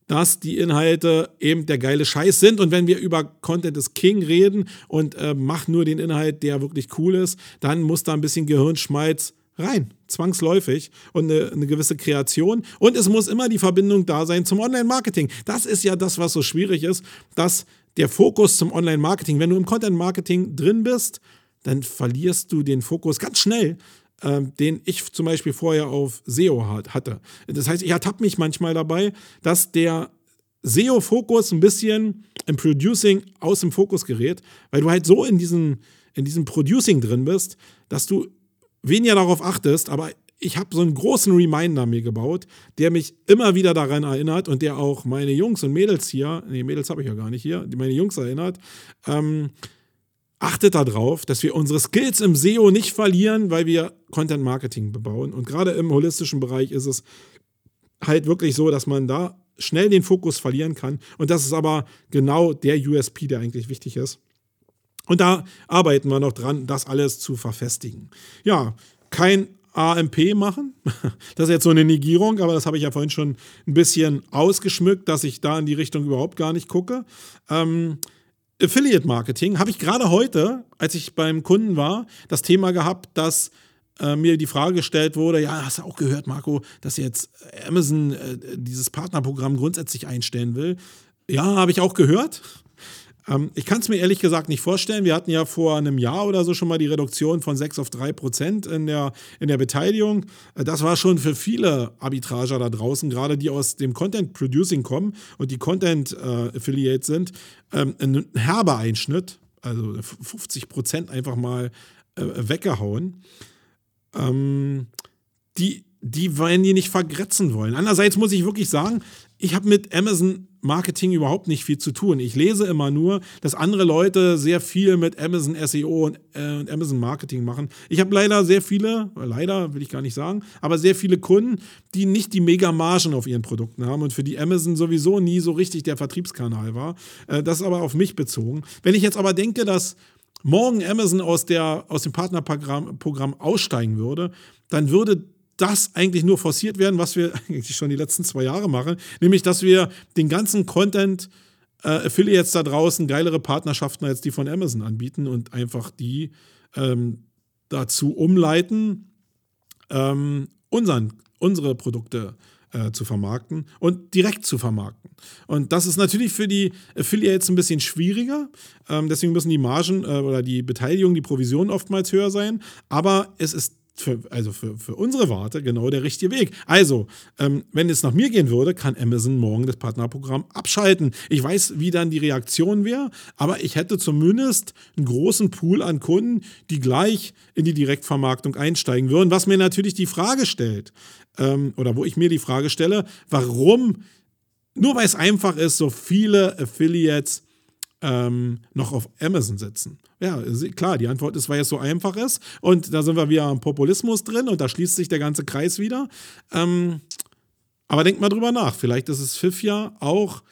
dass die Inhalte eben der geile Scheiß sind. Und wenn wir über Content is King reden und äh, mach nur den Inhalt, der wirklich cool ist, dann muss da ein bisschen Gehirnschmalz rein, zwangsläufig und eine, eine, gewisse Kreation. Und es muss immer die Verbindung da sein zum Online-Marketing. Das ist ja das, was so schwierig ist, dass der Fokus zum Online-Marketing, wenn du im Content-Marketing drin bist, dann verlierst du den Fokus ganz schnell ähm, den ich zum Beispiel vorher auf SEO hatte. Das heißt, ich ertappe mich manchmal dabei, dass der SEO-Fokus ein bisschen im Producing aus dem Fokus gerät, weil du halt so in diesem, in diesem Producing drin bist, dass du weniger darauf achtest, aber ich habe so einen großen Reminder mir gebaut, der mich immer wieder daran erinnert und der auch meine Jungs und Mädels hier, nee, Mädels habe ich ja gar nicht hier, meine Jungs erinnert, ähm, achtet darauf, dass wir unsere Skills im SEO nicht verlieren, weil wir Content Marketing bebauen. Und gerade im holistischen Bereich ist es halt wirklich so, dass man da schnell den Fokus verlieren kann. Und das ist aber genau der USP, der eigentlich wichtig ist. Und da arbeiten wir noch dran, das alles zu verfestigen. Ja, kein AMP machen. Das ist jetzt so eine Negierung, aber das habe ich ja vorhin schon ein bisschen ausgeschmückt, dass ich da in die Richtung überhaupt gar nicht gucke. Ähm, Affiliate Marketing habe ich gerade heute, als ich beim Kunden war, das Thema gehabt, dass äh, mir die Frage gestellt wurde, ja, hast du auch gehört, Marco, dass jetzt Amazon äh, dieses Partnerprogramm grundsätzlich einstellen will? Ja, habe ich auch gehört. Ähm, ich kann es mir ehrlich gesagt nicht vorstellen. Wir hatten ja vor einem Jahr oder so schon mal die Reduktion von 6 auf 3 Prozent in der, in der Beteiligung. Äh, das war schon für viele Arbitrager da draußen, gerade die aus dem Content Producing kommen und die Content äh, Affiliates sind, ähm, ein herber Einschnitt, also 50 Prozent einfach mal äh, weggehauen. Ähm, die, die wollen die nicht vergrätzen wollen. Andererseits muss ich wirklich sagen, ich habe mit Amazon Marketing überhaupt nicht viel zu tun. Ich lese immer nur, dass andere Leute sehr viel mit Amazon SEO und, äh, und Amazon Marketing machen. Ich habe leider sehr viele, leider will ich gar nicht sagen, aber sehr viele Kunden, die nicht die Mega-Margen auf ihren Produkten haben und für die Amazon sowieso nie so richtig der Vertriebskanal war. Äh, das ist aber auf mich bezogen. Wenn ich jetzt aber denke, dass morgen Amazon aus, der, aus dem Partnerprogramm Programm aussteigen würde, dann würde das eigentlich nur forciert werden, was wir eigentlich schon die letzten zwei Jahre machen, nämlich dass wir den ganzen Content äh, Affiliates da draußen geilere Partnerschaften als die von Amazon anbieten und einfach die ähm, dazu umleiten, ähm, unseren, unsere Produkte äh, zu vermarkten und direkt zu vermarkten. Und das ist natürlich für die Affiliates ein bisschen schwieriger. Ähm, deswegen müssen die Margen äh, oder die Beteiligung, die Provisionen oftmals höher sein. Aber es ist für, also für, für unsere Warte genau der richtige Weg. Also, ähm, wenn es nach mir gehen würde, kann Amazon morgen das Partnerprogramm abschalten. Ich weiß, wie dann die Reaktion wäre, aber ich hätte zumindest einen großen Pool an Kunden, die gleich in die Direktvermarktung einsteigen würden, was mir natürlich die Frage stellt, ähm, oder wo ich mir die Frage stelle, warum, nur weil es einfach ist, so viele Affiliates ähm, noch auf Amazon sitzen? Ja, klar, die Antwort ist, weil es so einfach ist. Und da sind wir wieder am Populismus drin und da schließt sich der ganze Kreis wieder. Ähm, aber denkt mal drüber nach. Vielleicht ist es Pfiff ja auch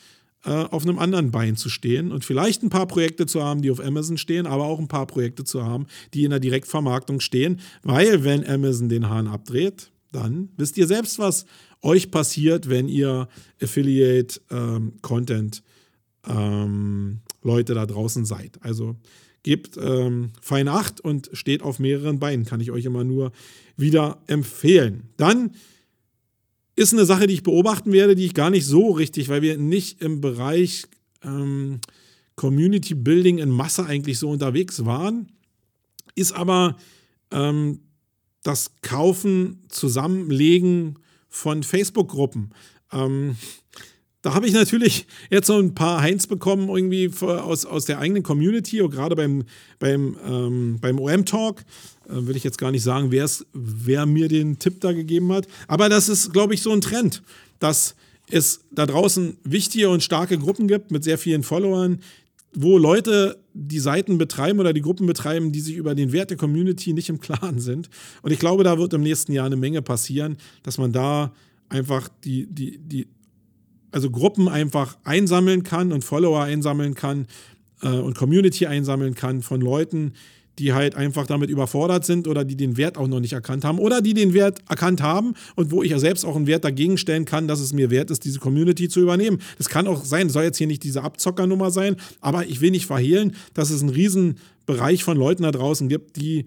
äh, auf einem anderen Bein zu stehen und vielleicht ein paar Projekte zu haben, die auf Amazon stehen, aber auch ein paar Projekte zu haben, die in der Direktvermarktung stehen. Weil, wenn Amazon den Hahn abdreht, dann wisst ihr selbst, was euch passiert, wenn ihr Affiliate-Content ähm, ähm, Leute da draußen seid. Also gebt ähm, feine Acht und steht auf mehreren Beinen, kann ich euch immer nur wieder empfehlen. Dann ist eine Sache, die ich beobachten werde, die ich gar nicht so richtig, weil wir nicht im Bereich ähm, Community Building in Masse eigentlich so unterwegs waren, ist aber ähm, das Kaufen, Zusammenlegen von Facebook-Gruppen. Ähm, da habe ich natürlich jetzt so ein paar Heinz bekommen, irgendwie aus, aus der eigenen Community, und gerade beim, beim, ähm, beim OM-Talk. Äh, will ich jetzt gar nicht sagen, wer mir den Tipp da gegeben hat. Aber das ist, glaube ich, so ein Trend, dass es da draußen wichtige und starke Gruppen gibt mit sehr vielen Followern, wo Leute die Seiten betreiben oder die Gruppen betreiben, die sich über den Wert der Community nicht im Klaren sind. Und ich glaube, da wird im nächsten Jahr eine Menge passieren, dass man da einfach die, die, die also Gruppen einfach einsammeln kann und Follower einsammeln kann äh, und Community einsammeln kann von Leuten, die halt einfach damit überfordert sind oder die den Wert auch noch nicht erkannt haben oder die den Wert erkannt haben und wo ich ja selbst auch einen Wert dagegen stellen kann, dass es mir wert ist, diese Community zu übernehmen. Das kann auch sein, soll jetzt hier nicht diese Abzockernummer sein, aber ich will nicht verhehlen, dass es einen riesen Bereich von Leuten da draußen gibt, die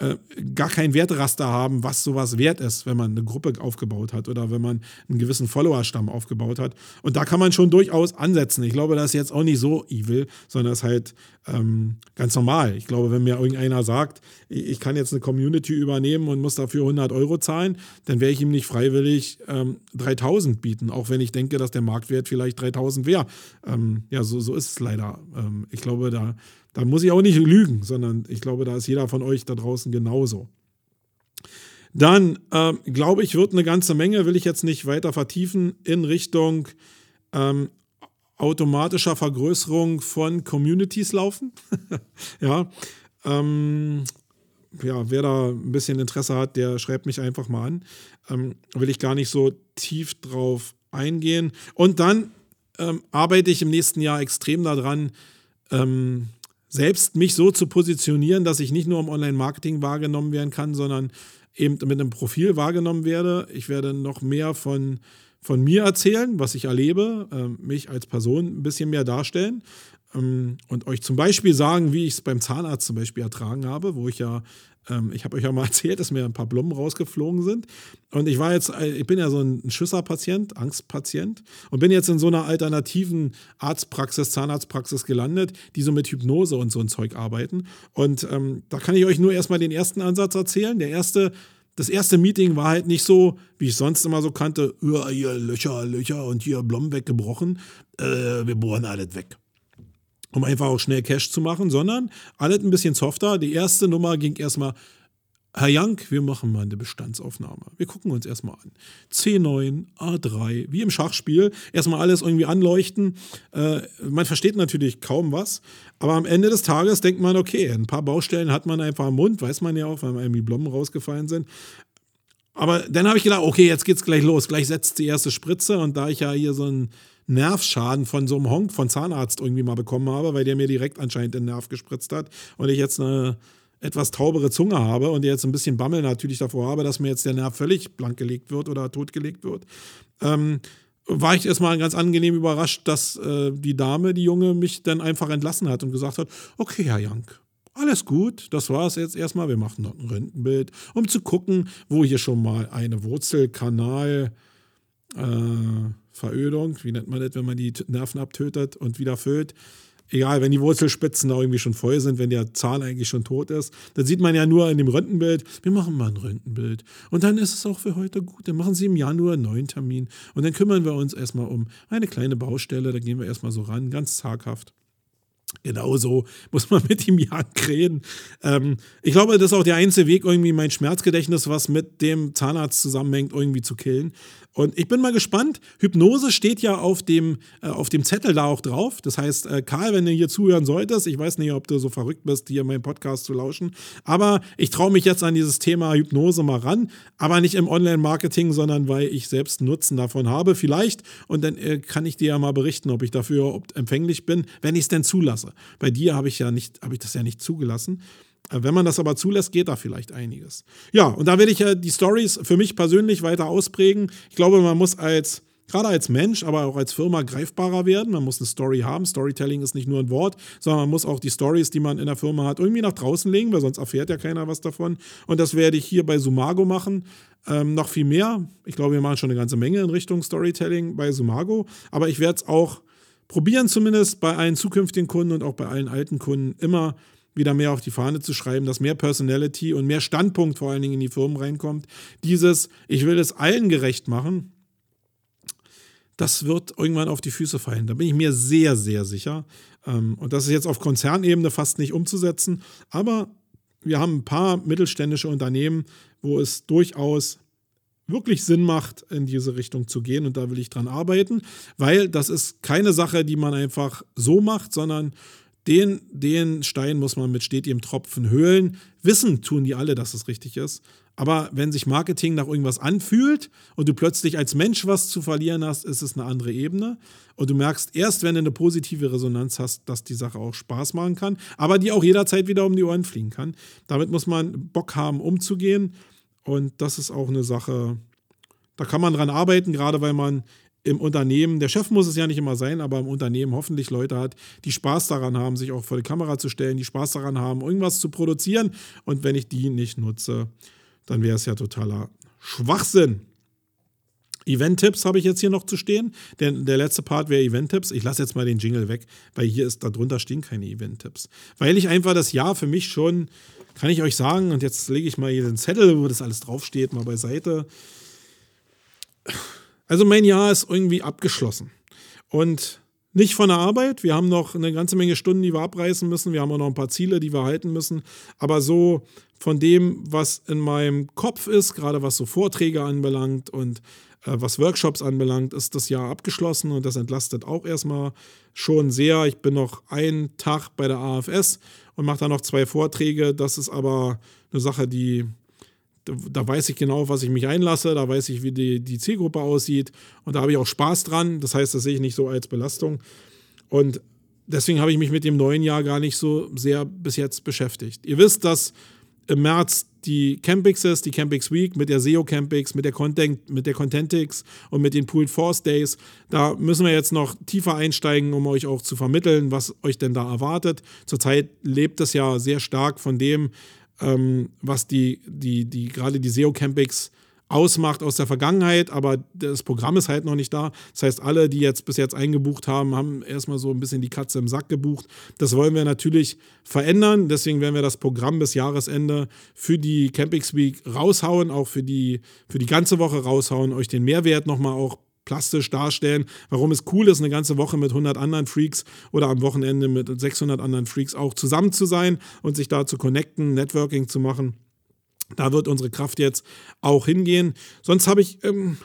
äh, gar kein Werteraster haben, was sowas wert ist, wenn man eine Gruppe aufgebaut hat oder wenn man einen gewissen Followerstamm aufgebaut hat. Und da kann man schon durchaus ansetzen. Ich glaube, das ist jetzt auch nicht so evil, sondern das ist halt ähm, ganz normal. Ich glaube, wenn mir irgendeiner sagt, ich kann jetzt eine Community übernehmen und muss dafür 100 Euro zahlen, dann werde ich ihm nicht freiwillig ähm, 3000 bieten, auch wenn ich denke, dass der Marktwert vielleicht 3000 wäre. Ähm, ja, so, so ist es leider. Ähm, ich glaube, da da muss ich auch nicht lügen, sondern ich glaube, da ist jeder von euch da draußen genauso. Dann ähm, glaube ich, wird eine ganze Menge, will ich jetzt nicht weiter vertiefen, in Richtung ähm, automatischer Vergrößerung von Communities laufen. ja, ähm, ja, wer da ein bisschen Interesse hat, der schreibt mich einfach mal an. Ähm, will ich gar nicht so tief drauf eingehen. Und dann ähm, arbeite ich im nächsten Jahr extrem daran, ähm, selbst mich so zu positionieren, dass ich nicht nur im Online-Marketing wahrgenommen werden kann, sondern eben mit einem Profil wahrgenommen werde. Ich werde noch mehr von, von mir erzählen, was ich erlebe, äh, mich als Person ein bisschen mehr darstellen ähm, und euch zum Beispiel sagen, wie ich es beim Zahnarzt zum Beispiel ertragen habe, wo ich ja ähm, ich habe euch ja mal erzählt, dass mir ein paar Blumen rausgeflogen sind. Und ich war jetzt, äh, ich bin ja so ein Schüsserpatient, Angstpatient und bin jetzt in so einer alternativen Arztpraxis, Zahnarztpraxis gelandet, die so mit Hypnose und so ein Zeug arbeiten. Und ähm, da kann ich euch nur erstmal den ersten Ansatz erzählen. Der erste das erste Meeting war halt nicht so, wie ich sonst immer so kannte, hier Löcher, Löcher und hier Blumen weggebrochen, äh, wir bohren alles weg um einfach auch schnell Cash zu machen, sondern alles ein bisschen softer. Die erste Nummer ging erstmal, Herr Jank, wir machen mal eine Bestandsaufnahme. Wir gucken uns erstmal an. C9, A3, wie im Schachspiel. Erstmal alles irgendwie anleuchten. Äh, man versteht natürlich kaum was, aber am Ende des Tages denkt man, okay, ein paar Baustellen hat man einfach im Mund, weiß man ja auch, weil irgendwie Blumen rausgefallen sind. Aber dann habe ich gedacht, okay, jetzt geht's gleich los. Gleich setzt die erste Spritze und da ich ja hier so ein Nervschaden von so einem Honk von Zahnarzt irgendwie mal bekommen habe, weil der mir direkt anscheinend den Nerv gespritzt hat und ich jetzt eine etwas taubere Zunge habe und jetzt ein bisschen Bammel natürlich davor habe, dass mir jetzt der Nerv völlig blank gelegt wird oder totgelegt wird, ähm, war ich erstmal ganz angenehm überrascht, dass äh, die Dame, die Junge, mich dann einfach entlassen hat und gesagt hat, okay, Herr Jank, alles gut, das war es jetzt erstmal. Wir machen noch ein Röntgenbild, um zu gucken, wo hier schon mal eine Wurzelkanal äh, Verödung, wie nennt man das, wenn man die Nerven abtötet und wieder füllt. Egal, wenn die Wurzelspitzen da irgendwie schon voll sind, wenn der Zahn eigentlich schon tot ist, dann sieht man ja nur in dem Röntgenbild, wir machen mal ein Röntgenbild. Und dann ist es auch für heute gut. Dann machen Sie im Januar einen neuen Termin. Und dann kümmern wir uns erstmal um eine kleine Baustelle, da gehen wir erstmal so ran, ganz zaghaft. Genauso muss man mit ihm ja reden. Ähm, ich glaube, das ist auch der einzige Weg, irgendwie mein Schmerzgedächtnis, was mit dem Zahnarzt zusammenhängt, irgendwie zu killen. Und ich bin mal gespannt. Hypnose steht ja auf dem, äh, auf dem Zettel da auch drauf. Das heißt, äh, Karl, wenn du hier zuhören solltest, ich weiß nicht, ob du so verrückt bist, hier meinen Podcast zu lauschen, aber ich traue mich jetzt an dieses Thema Hypnose mal ran. Aber nicht im Online-Marketing, sondern weil ich selbst Nutzen davon habe. Vielleicht. Und dann äh, kann ich dir ja mal berichten, ob ich dafür empfänglich bin, wenn ich es denn zulasse. Bei dir habe ich ja nicht, habe ich das ja nicht zugelassen. Äh, wenn man das aber zulässt, geht da vielleicht einiges. Ja, und da werde ich ja die Stories für mich persönlich weiter ausprägen. Ich glaube, man muss als gerade als Mensch, aber auch als Firma greifbarer werden. Man muss eine Story haben. Storytelling ist nicht nur ein Wort, sondern man muss auch die Stories, die man in der Firma hat, irgendwie nach draußen legen, weil sonst erfährt ja keiner was davon. Und das werde ich hier bei Sumago machen. Ähm, noch viel mehr. Ich glaube, wir machen schon eine ganze Menge in Richtung Storytelling bei Sumago. Aber ich werde es auch probieren, zumindest bei allen zukünftigen Kunden und auch bei allen alten Kunden immer wieder mehr auf die Fahne zu schreiben, dass mehr Personality und mehr Standpunkt vor allen Dingen in die Firmen reinkommt. Dieses, ich will es allen gerecht machen, das wird irgendwann auf die Füße fallen. Da bin ich mir sehr, sehr sicher. Ähm, und das ist jetzt auf Konzernebene fast nicht umzusetzen. Aber wir haben ein paar mittelständische Unternehmen, wo es durchaus wirklich Sinn macht, in diese Richtung zu gehen. Und da will ich dran arbeiten, weil das ist keine Sache, die man einfach so macht, sondern den, den Stein muss man mit stetigem Tropfen höhlen. Wissen tun die alle, dass es richtig ist. Aber wenn sich Marketing nach irgendwas anfühlt und du plötzlich als Mensch was zu verlieren hast, ist es eine andere Ebene. Und du merkst erst, wenn du eine positive Resonanz hast, dass die Sache auch Spaß machen kann, aber die auch jederzeit wieder um die Ohren fliegen kann. Damit muss man Bock haben, umzugehen. Und das ist auch eine Sache, da kann man dran arbeiten, gerade weil man im Unternehmen, der Chef muss es ja nicht immer sein, aber im Unternehmen hoffentlich Leute hat, die Spaß daran haben, sich auch vor die Kamera zu stellen, die Spaß daran haben, irgendwas zu produzieren. Und wenn ich die nicht nutze, dann wäre es ja totaler Schwachsinn. Event-Tipps habe ich jetzt hier noch zu stehen. Denn der letzte Part wäre Event-Tipps. Ich lasse jetzt mal den Jingle weg, weil hier ist, darunter stehen keine Event-Tipps. Weil ich einfach das Jahr für mich schon, kann ich euch sagen, und jetzt lege ich mal hier den Zettel, wo das alles draufsteht, mal beiseite. Also mein Jahr ist irgendwie abgeschlossen. Und nicht von der Arbeit. Wir haben noch eine ganze Menge Stunden, die wir abreißen müssen. Wir haben auch noch ein paar Ziele, die wir halten müssen. Aber so von dem, was in meinem Kopf ist, gerade was so Vorträge anbelangt und was Workshops anbelangt, ist das Jahr abgeschlossen und das entlastet auch erstmal schon sehr. Ich bin noch einen Tag bei der AFS und mache da noch zwei Vorträge. Das ist aber eine Sache, die da weiß ich genau, was ich mich einlasse, da weiß ich, wie die, die Zielgruppe aussieht und da habe ich auch Spaß dran. Das heißt, das sehe ich nicht so als Belastung. Und deswegen habe ich mich mit dem neuen Jahr gar nicht so sehr bis jetzt beschäftigt. Ihr wisst, dass im März die Campix ist, die Campix Week mit der SEO Campix, mit der Content, mit der Contentix und mit den Pooled Force Days. Da müssen wir jetzt noch tiefer einsteigen, um euch auch zu vermitteln, was euch denn da erwartet. Zurzeit lebt es ja sehr stark von dem, ähm, was die, die, die, gerade die SEO Campix ausmacht aus der Vergangenheit, aber das Programm ist halt noch nicht da. Das heißt, alle, die jetzt bis jetzt eingebucht haben, haben erstmal so ein bisschen die Katze im Sack gebucht. Das wollen wir natürlich verändern. Deswegen werden wir das Programm bis Jahresende für die Campix Week raushauen, auch für die, für die ganze Woche raushauen, euch den Mehrwert nochmal auch plastisch darstellen, warum es cool ist, eine ganze Woche mit 100 anderen Freaks oder am Wochenende mit 600 anderen Freaks auch zusammen zu sein und sich da zu connecten, Networking zu machen. Da wird unsere Kraft jetzt auch hingehen. Sonst habe ich ähm,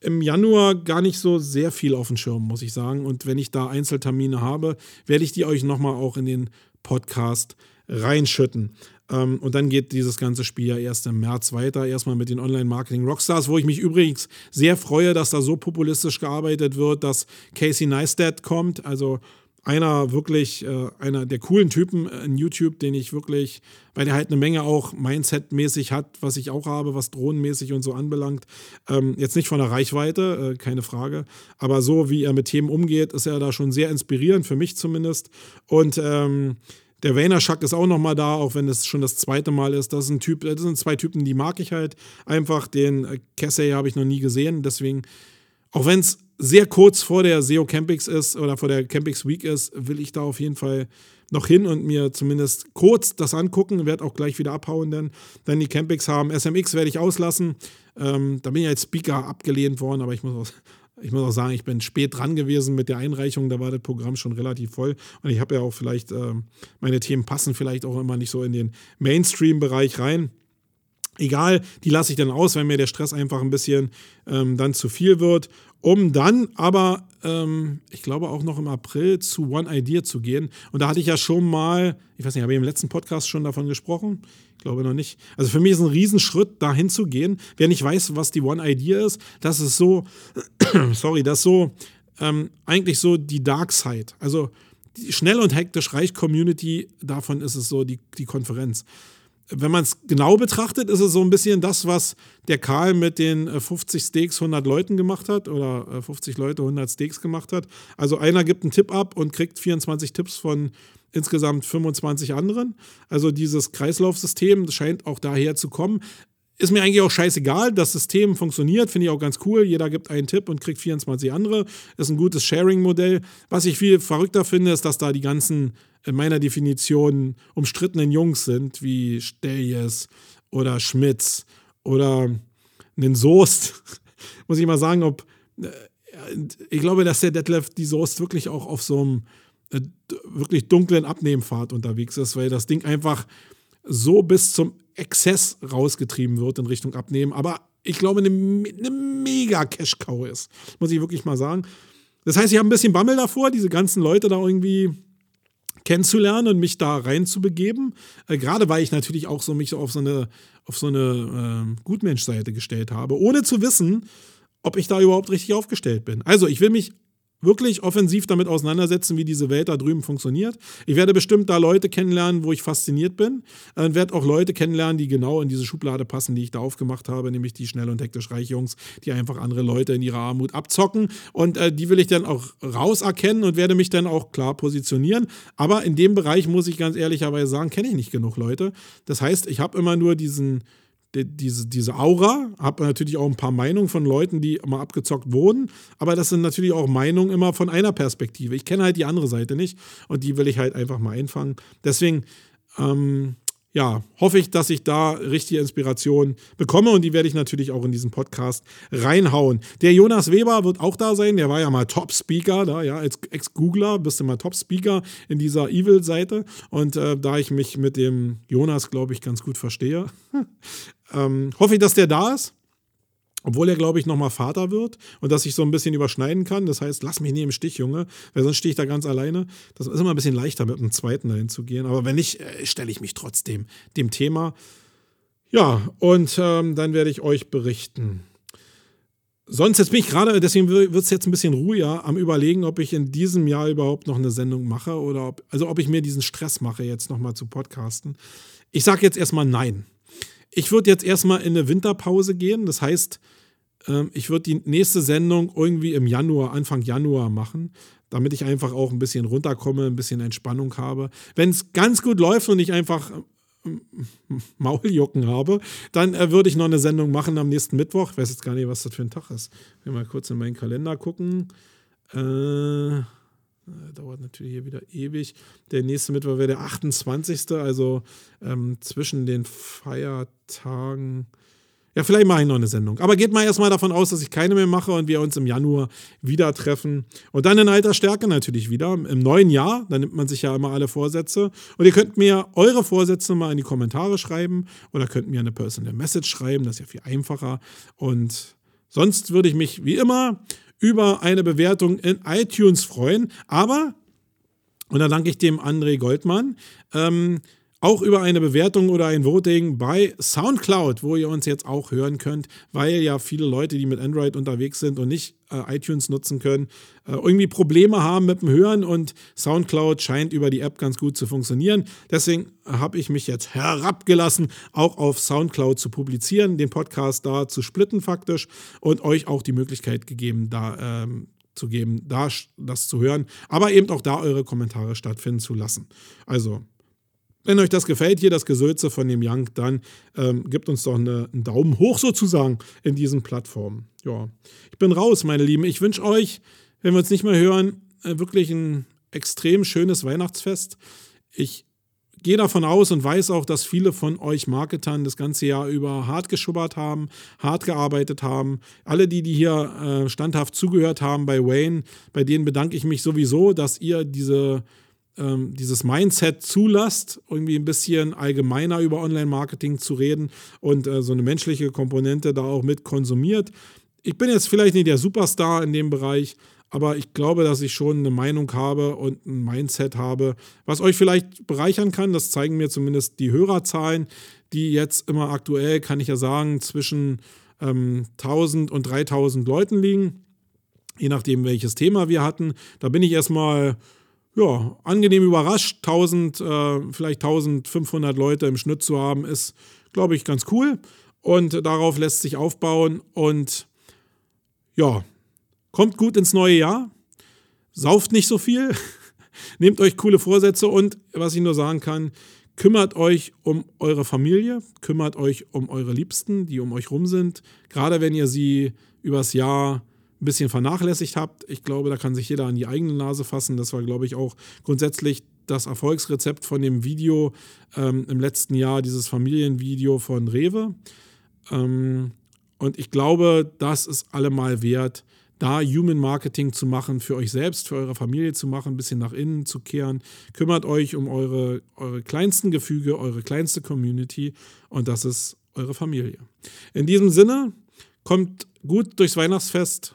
im Januar gar nicht so sehr viel auf dem Schirm, muss ich sagen. Und wenn ich da Einzeltermine habe, werde ich die euch nochmal auch in den Podcast reinschütten. Ähm, und dann geht dieses ganze Spiel ja erst im März weiter. Erstmal mit den Online-Marketing-Rockstars, wo ich mich übrigens sehr freue, dass da so populistisch gearbeitet wird, dass Casey Neistat kommt. Also einer wirklich, äh, einer der coolen Typen in YouTube, den ich wirklich, weil der halt eine Menge auch Mindset-mäßig hat, was ich auch habe, was drohnenmäßig und so anbelangt. Ähm, jetzt nicht von der Reichweite, äh, keine Frage, aber so wie er mit Themen umgeht, ist er da schon sehr inspirierend, für mich zumindest. Und ähm, der Vaynerchuk ist auch nochmal da, auch wenn es schon das zweite Mal ist. Das ist ein Typ, das sind zwei Typen, die mag ich halt einfach. Den äh, Casey habe ich noch nie gesehen, deswegen, auch wenn es sehr kurz vor der SEO Campix ist oder vor der Campix Week ist, will ich da auf jeden Fall noch hin und mir zumindest kurz das angucken. Werde auch gleich wieder abhauen, denn dann die Campix haben. SMX werde ich auslassen. Ähm, da bin ich als Speaker abgelehnt worden, aber ich muss auch, ich muss auch sagen, ich bin spät dran gewesen mit der Einreichung. Da war das Programm schon relativ voll. Und ich habe ja auch vielleicht, äh, meine Themen passen vielleicht auch immer nicht so in den Mainstream-Bereich rein. Egal, die lasse ich dann aus, wenn mir der Stress einfach ein bisschen ähm, dann zu viel wird um dann aber, ähm, ich glaube auch noch im April zu One Idea zu gehen. Und da hatte ich ja schon mal, ich weiß nicht, habe ich im letzten Podcast schon davon gesprochen? Ich glaube noch nicht. Also für mich ist ein Riesenschritt, dahin zu gehen. Wer nicht weiß, was die One Idea ist, das ist so, sorry, das ist so ähm, eigentlich so die Dark Side. Also schnell und hektisch reich Community, davon ist es so die, die Konferenz wenn man es genau betrachtet, ist es so ein bisschen das, was der Karl mit den 50 äh, Steaks 100 Leuten gemacht hat oder 50 äh, Leute 100 Steaks gemacht hat. Also einer gibt einen Tipp ab und kriegt 24 Tipps von insgesamt 25 anderen. Also dieses Kreislaufsystem scheint auch daher zu kommen. Ist mir eigentlich auch scheißegal. Das System funktioniert, finde ich auch ganz cool. Jeder gibt einen Tipp und kriegt 24 andere. Ist ein gutes Sharing-Modell. Was ich viel verrückter finde, ist, dass da die ganzen, in meiner Definition, umstrittenen Jungs sind, wie Stelljes oder Schmitz oder einen Soest. Muss ich mal sagen, ob. Äh, ich glaube, dass der Detlef die Soest wirklich auch auf so einem äh, wirklich dunklen Abnehmpfad unterwegs ist, weil das Ding einfach so bis zum Exzess rausgetrieben wird in Richtung Abnehmen. Aber ich glaube, eine, eine mega Cash-Cow ist. Muss ich wirklich mal sagen. Das heißt, ich habe ein bisschen Bammel davor, diese ganzen Leute da irgendwie kennenzulernen und mich da reinzubegeben. Äh, gerade weil ich natürlich auch so mich auf so eine, auf so eine äh, Gutmensch-Seite gestellt habe, ohne zu wissen, ob ich da überhaupt richtig aufgestellt bin. Also, ich will mich wirklich offensiv damit auseinandersetzen, wie diese Welt da drüben funktioniert. Ich werde bestimmt da Leute kennenlernen, wo ich fasziniert bin. Äh, und werde auch Leute kennenlernen, die genau in diese Schublade passen, die ich da aufgemacht habe, nämlich die schnell und hektisch reich Jungs, die einfach andere Leute in ihrer Armut abzocken. Und äh, die will ich dann auch rauserkennen und werde mich dann auch klar positionieren. Aber in dem Bereich muss ich ganz ehrlicherweise sagen, kenne ich nicht genug Leute. Das heißt, ich habe immer nur diesen diese, diese Aura, habe natürlich auch ein paar Meinungen von Leuten, die immer abgezockt wurden, aber das sind natürlich auch Meinungen immer von einer Perspektive. Ich kenne halt die andere Seite nicht und die will ich halt einfach mal einfangen. Deswegen ähm, ja, hoffe ich, dass ich da richtige Inspiration bekomme und die werde ich natürlich auch in diesen Podcast reinhauen. Der Jonas Weber wird auch da sein, der war ja mal Top-Speaker, da, ja, als Ex-Googler bist du mal Top-Speaker in dieser Evil-Seite und äh, da ich mich mit dem Jonas, glaube ich, ganz gut verstehe, ähm, hoffe ich, dass der da ist obwohl er, glaube ich, nochmal Vater wird und dass ich so ein bisschen überschneiden kann. Das heißt, lass mich nie im Stich, Junge, weil sonst stehe ich da ganz alleine. Das ist immer ein bisschen leichter, mit einem zweiten dahin zu gehen. Aber wenn nicht, äh, stelle ich mich trotzdem dem Thema. Ja, und ähm, dann werde ich euch berichten. Sonst, jetzt bin ich gerade, deswegen wird es jetzt ein bisschen ruhiger, am Überlegen, ob ich in diesem Jahr überhaupt noch eine Sendung mache oder ob, also ob ich mir diesen Stress mache, jetzt nochmal zu podcasten. Ich sage jetzt erstmal nein. Ich würde jetzt erstmal in eine Winterpause gehen. Das heißt, ähm, ich würde die nächste Sendung irgendwie im Januar, Anfang Januar machen, damit ich einfach auch ein bisschen runterkomme, ein bisschen Entspannung habe. Wenn es ganz gut läuft und ich einfach ähm, Mauljucken habe, dann äh, würde ich noch eine Sendung machen am nächsten Mittwoch. Ich weiß jetzt gar nicht, was das für ein Tag ist. Ich will mal kurz in meinen Kalender gucken. Äh, äh, dauert natürlich hier wieder ewig. Der nächste Mittwoch wäre der 28. Also ähm, zwischen den Feiertagen. Ja, vielleicht mache ich noch eine Sendung. Aber geht mal erstmal davon aus, dass ich keine mehr mache und wir uns im Januar wieder treffen. Und dann in alter Stärke natürlich wieder. Im neuen Jahr, da nimmt man sich ja immer alle Vorsätze. Und ihr könnt mir eure Vorsätze mal in die Kommentare schreiben oder könnt mir eine Personal Message schreiben. Das ist ja viel einfacher. Und sonst würde ich mich wie immer über eine Bewertung in iTunes freuen. Aber, und da danke ich dem André Goldmann, ähm, auch über eine Bewertung oder ein Voting bei SoundCloud, wo ihr uns jetzt auch hören könnt, weil ja viele Leute, die mit Android unterwegs sind und nicht äh, iTunes nutzen können, äh, irgendwie Probleme haben mit dem Hören und SoundCloud scheint über die App ganz gut zu funktionieren. Deswegen habe ich mich jetzt herabgelassen, auch auf SoundCloud zu publizieren, den Podcast da zu splitten faktisch und euch auch die Möglichkeit gegeben, da ähm, zu geben, da das zu hören, aber eben auch da eure Kommentare stattfinden zu lassen. Also wenn euch das gefällt, hier das Gesülze von dem Young, dann ähm, gebt uns doch eine, einen Daumen hoch sozusagen in diesen Plattformen. Ja, ich bin raus, meine Lieben. Ich wünsche euch, wenn wir uns nicht mehr hören, äh, wirklich ein extrem schönes Weihnachtsfest. Ich gehe davon aus und weiß auch, dass viele von euch Marketern das ganze Jahr über hart geschubbert haben, hart gearbeitet haben. Alle, die, die hier äh, standhaft zugehört haben bei Wayne, bei denen bedanke ich mich sowieso, dass ihr diese ähm, dieses Mindset zulasst, irgendwie ein bisschen allgemeiner über Online-Marketing zu reden und äh, so eine menschliche Komponente da auch mit konsumiert. Ich bin jetzt vielleicht nicht der Superstar in dem Bereich, aber ich glaube, dass ich schon eine Meinung habe und ein Mindset habe, was euch vielleicht bereichern kann. Das zeigen mir zumindest die Hörerzahlen, die jetzt immer aktuell, kann ich ja sagen, zwischen ähm, 1000 und 3000 Leuten liegen, je nachdem, welches Thema wir hatten. Da bin ich erstmal ja, angenehm überrascht. 1000, äh, vielleicht 1500 Leute im Schnitt zu haben, ist, glaube ich, ganz cool. Und darauf lässt sich aufbauen. Und ja, kommt gut ins neue Jahr. Sauft nicht so viel. Nehmt euch coole Vorsätze und was ich nur sagen kann, kümmert euch um eure Familie, kümmert euch um eure Liebsten, die um euch rum sind. Gerade wenn ihr sie übers Jahr ein bisschen vernachlässigt habt. Ich glaube, da kann sich jeder an die eigene Nase fassen. Das war, glaube ich, auch grundsätzlich das Erfolgsrezept von dem Video ähm, im letzten Jahr, dieses Familienvideo von Rewe. Ähm, und ich glaube, das ist allemal wert, da Human Marketing zu machen, für euch selbst, für eure Familie zu machen, ein bisschen nach innen zu kehren. Kümmert euch um eure, eure kleinsten Gefüge, eure kleinste Community und das ist eure Familie. In diesem Sinne, kommt gut durchs Weihnachtsfest,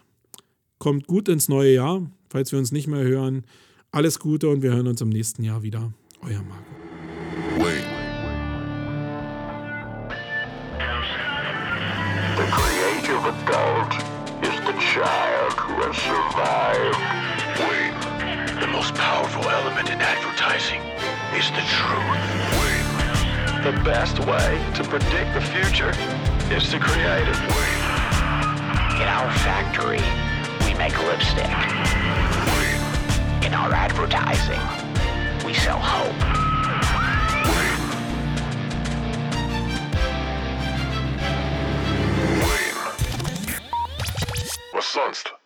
Kommt gut ins neue Jahr, falls wir uns nicht mehr hören. Alles Gute und wir hören uns im nächsten Jahr wieder. Euer Marco. The creative adult is the child who has survived. Wait. The most powerful element in advertising is the truth. Wait. The best way to predict the future is to create it. Wait. In our factory. We make lipstick. In our advertising, we sell hope. sonst?